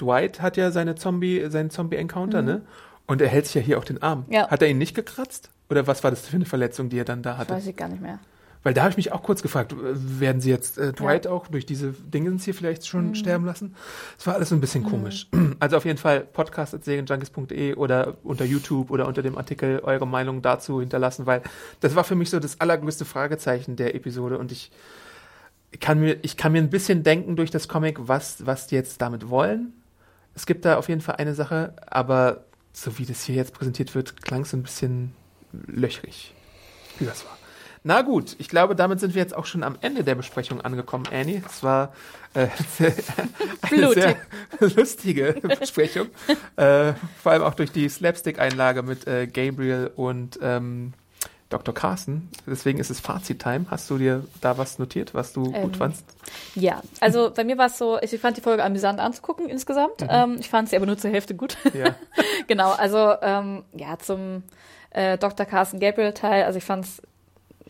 Dwight hat ja seine Zombie, seinen Zombie-Encounter, ne? Und er hält sich ja hier auch den Arm. Mhm. Ja. Hat er ihn nicht gekratzt? Oder was war das für eine Verletzung, die er dann da hatte? Weiß ich gar nicht mehr. Weil da habe ich mich auch kurz gefragt, äh, werden sie jetzt äh, Dwight auch durch diese Dingens hier vielleicht schon Mhm. sterben lassen? Das war alles so ein bisschen komisch. Also auf jeden Fall podcast.segenjunkies.de oder unter YouTube oder unter dem Artikel eure Meinung dazu hinterlassen, weil das war für mich so das allergrößte Fragezeichen der Episode und ich kann mir, ich kann mir ein bisschen denken durch das Comic, was, was die jetzt damit wollen. Es gibt da auf jeden Fall eine Sache, aber so wie das hier jetzt präsentiert wird, klang es so ein bisschen löchrig, wie das war. Na gut, ich glaube, damit sind wir jetzt auch schon am Ende der Besprechung angekommen, Annie. Es war äh, eine Blutig. sehr lustige Besprechung. äh, vor allem auch durch die Slapstick-Einlage mit äh, Gabriel und ähm, Dr. Carson. Deswegen ist es Fazit-Time. Hast du dir da was notiert, was du Ähm, gut fandst? Ja, also bei mir war es so, ich fand die Folge amüsant anzugucken insgesamt. Ähm, ich fand sie aber nur zur Hälfte gut. Ja. genau, also ähm, ja, zum äh, Dr. Carson Gabriel Teil, also ich fand es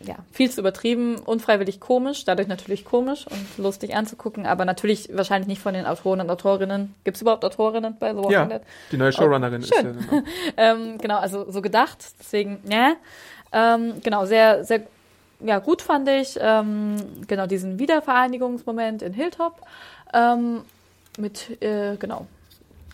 ja, viel zu übertrieben, unfreiwillig komisch, dadurch natürlich komisch und lustig anzugucken, aber natürlich wahrscheinlich nicht von den Autoren und Autorinnen. Gibt es überhaupt Autorinnen bei The Walking Ja, Dead? die neue Showrunnerin ist ja schön. genau. ähm, genau, also so gedacht. Deswegen, ja. Ähm, genau, sehr, sehr ja, gut fand ich. Ähm, genau, diesen Wiedervereinigungsmoment in Hilltop. Ähm, mit, äh, genau,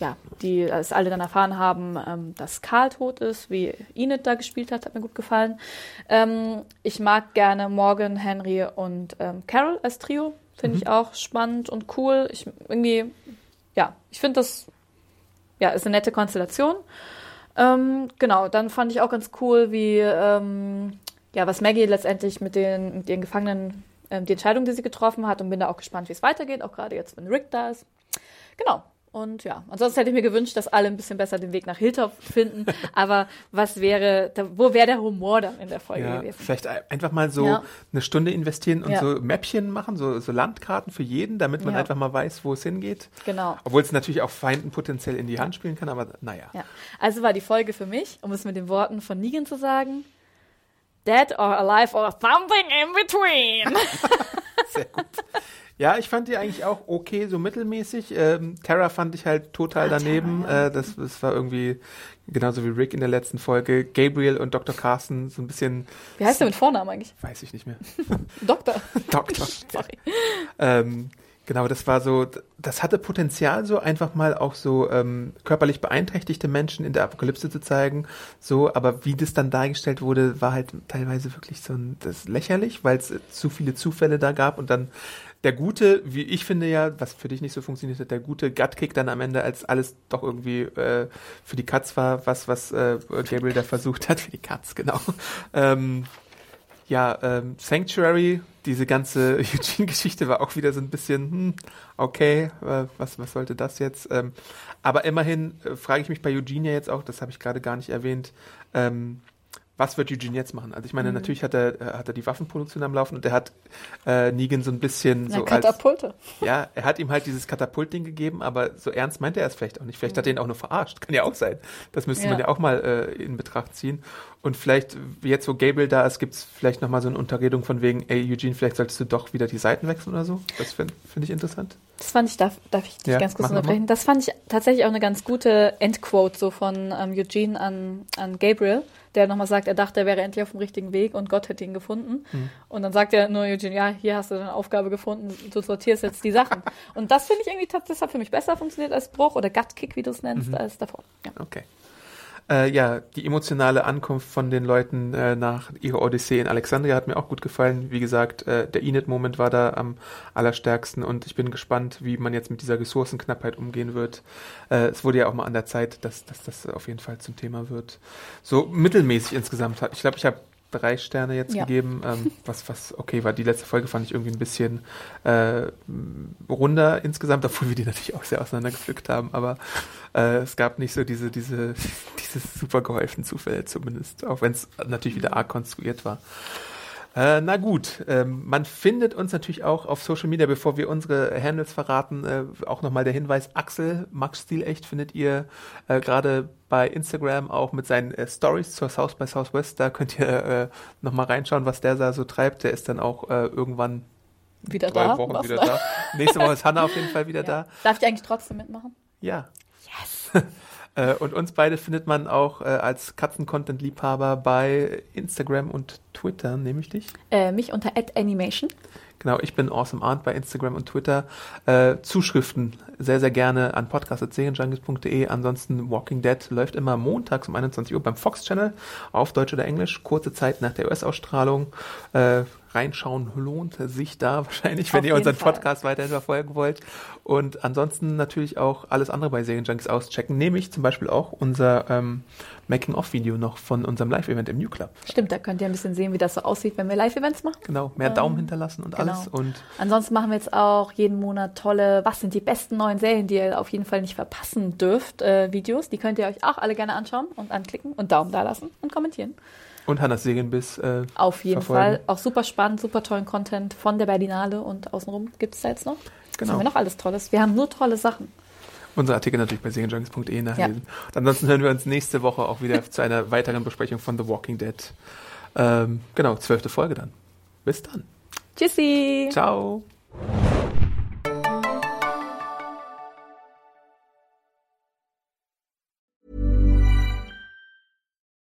ja, die es alle dann erfahren haben, ähm, dass Karl tot ist, wie Enid da gespielt hat, hat mir gut gefallen. Ähm, ich mag gerne Morgan, Henry und ähm, Carol als Trio. Finde ich auch spannend und cool. Ich irgendwie, ja, ich finde das, ja, ist eine nette Konstellation. Ähm, genau, dann fand ich auch ganz cool, wie, ähm, ja, was Maggie letztendlich mit den, mit ihren Gefangenen, ähm, die Entscheidung, die sie getroffen hat und bin da auch gespannt, wie es weitergeht, auch gerade jetzt, wenn Rick da ist. Genau. Und ja, ansonsten hätte ich mir gewünscht, dass alle ein bisschen besser den Weg nach Hilltop finden. Aber was wäre, wo wäre der Humor dann in der Folge Ja, gewesen? vielleicht ein- einfach mal so Ja. eine Stunde investieren und Ja. so Mäppchen machen, so, so Landkarten für jeden, damit man einfach mal weiß, wo es hingeht. Genau. Obwohl es natürlich auch Feinden potenziell in die Hand spielen kann, aber naja. Ja. Also war die Folge für mich, um es mit den Worten von Negan zu sagen, Dead or alive or something in between. Sehr gut. Ja, ich fand die eigentlich auch okay, so mittelmäßig. Ähm, Terra fand ich halt total Ah, daneben. Terra, ja. äh, das, das war irgendwie genauso wie Rick in der letzten Folge. Gabriel und Dr. Carsten so ein bisschen, Wie heißt der mit Vornamen eigentlich? weiß ich nicht mehr. Doktor. Doktor. Sorry. Ähm, genau, das war so, das hatte Potenzial, so einfach mal auch so ähm, körperlich beeinträchtigte Menschen in der Apokalypse zu zeigen. So, aber wie das dann dargestellt wurde, war halt teilweise wirklich so ein, das lächerlich, weil es zu viele Zufälle da gab und dann der gute, wie ich finde ja, was für dich nicht so funktioniert hat, der gute Gutkick dann am Ende, als alles doch irgendwie äh, für die Katz war, was, was äh, Gabriel da versucht hat, für die Katz, genau. Ähm, ja, ähm, Sanctuary, diese ganze Eugene-Geschichte war auch wieder so ein bisschen, hm, okay, äh, was, was sollte das jetzt? Ähm, aber immerhin äh, frage ich mich bei Eugene ja jetzt auch, das habe ich gerade gar nicht erwähnt, ähm, was wird Eugene jetzt machen? Also ich meine, natürlich hat er, äh, hat er die Waffenproduktion am Laufen und er hat äh, Negan so ein bisschen Na, so als, Katapulte. ja, er hat ihm halt dieses Katapultding gegeben, aber so ernst meinte er es vielleicht auch nicht. Vielleicht hat er ihn auch nur verarscht. Kann ja auch sein. Das müsste man Ja. ja auch mal äh, in Betracht ziehen. Und vielleicht, jetzt wo Gabriel da ist, gibt es vielleicht nochmal so eine Unterredung von wegen, ey Eugene, vielleicht solltest du doch wieder die Seiten wechseln oder so. Das finde find ich interessant. Das fand ich, darf, darf ich dich Ja, ganz kurz unterbrechen? Das fand ich tatsächlich auch eine ganz gute Endquote so von ähm, Eugene an, an Gabriel, der nochmal sagt, er dachte, er wäre endlich auf dem richtigen Weg und Gott hätte ihn gefunden. Hm. Und dann sagt er nur Eugene, ja, hier hast du deine Aufgabe gefunden, du sortierst jetzt die Sachen. und das finde ich irgendwie, das hat für mich besser funktioniert als Bruch oder Gutkick, wie du es nennst, Mhm. als davor. Ja. Okay. Äh, ja, die emotionale Ankunft von den Leuten äh, nach ihrer Odyssee in Alexandria hat mir auch gut gefallen. Wie gesagt, äh, der Enid-Moment war da am allerstärksten und ich bin gespannt, wie man jetzt mit dieser Ressourcenknappheit umgehen wird. Äh, es wurde ja auch mal an der Zeit, dass, dass das auf jeden Fall zum Thema wird. So mittelmäßig insgesamt. Ich glaube, ich habe drei Sterne jetzt Ja. gegeben, ähm, was, was okay war. Die letzte Folge fand ich irgendwie ein bisschen äh, runder insgesamt, obwohl wir die natürlich auch sehr auseinandergepflückt haben, aber äh, es gab nicht so diese, diese, diese super gehäuften Zufälle zumindest, auch wenn es natürlich wieder arg konstruiert war. Äh, na gut, ähm, man findet uns natürlich auch auf Social Media, bevor wir unsere Handles verraten, äh, auch nochmal der Hinweis, Axel, Max Stilecht findet ihr äh, gerade bei Instagram auch mit seinen äh, Stories zur South by Southwest, da könnt ihr äh, nochmal reinschauen, was der da so treibt, der ist dann auch äh, irgendwann Wieder drei da. Wochen wieder da? da. Nächste Woche ist Hanna auf jeden Fall wieder Ja. da. Darf ich eigentlich trotzdem mitmachen? Ja. Yes. äh, und uns beide findet man auch äh, als Katzen-Content-Liebhaber bei Instagram und Twitter, nehme ich dich. Äh, mich unter @animation. Genau, ich bin Awesome Arndt bei Instagram und Twitter. Äh, Zuschriften sehr, sehr gerne an podcast.serienjunkies.de. Ansonsten Walking Dead läuft immer montags um 21 Uhr beim Fox Channel auf Deutsch oder Englisch. Kurze Zeit nach der US-Ausstrahlung. Äh, reinschauen lohnt sich da wahrscheinlich, wenn Auf ihr unseren Fall. Podcast weiterhin verfolgen wollt. Und ansonsten natürlich auch alles andere bei Serienjunkies auschecken, nämlich zum Beispiel auch unser ähm, Making-of-Video noch von unserem Live-Event im New Club. Stimmt, da könnt ihr ein bisschen sehen, wie das so aussieht, wenn wir Live-Events machen. Genau, mehr Ähm, Daumen hinterlassen und genau. alles. Und Ansonsten machen wir jetzt auch jeden Monat tolle, was sind die besten neuen Serien, die ihr auf jeden Fall nicht verpassen dürft, äh, Videos. Die könnt ihr euch auch alle gerne anschauen und anklicken und Daumen da lassen und kommentieren. Und Hannas Serienbiss. Äh, Auf jeden verfolgen. Fall. Auch super spannend, super tollen Content von der Berlinale und außenrum gibt es da jetzt noch. Was Genau. haben wir noch alles Tolles? Wir haben nur tolle Sachen. Unsere Artikel natürlich bei serienjunkies.de nachlesen. Und ansonsten hören wir uns nächste Woche auch wieder zu einer weiteren Besprechung von The Walking Dead. Ähm, genau, zwölfte Folge dann. Bis dann. Tschüssi. Ciao.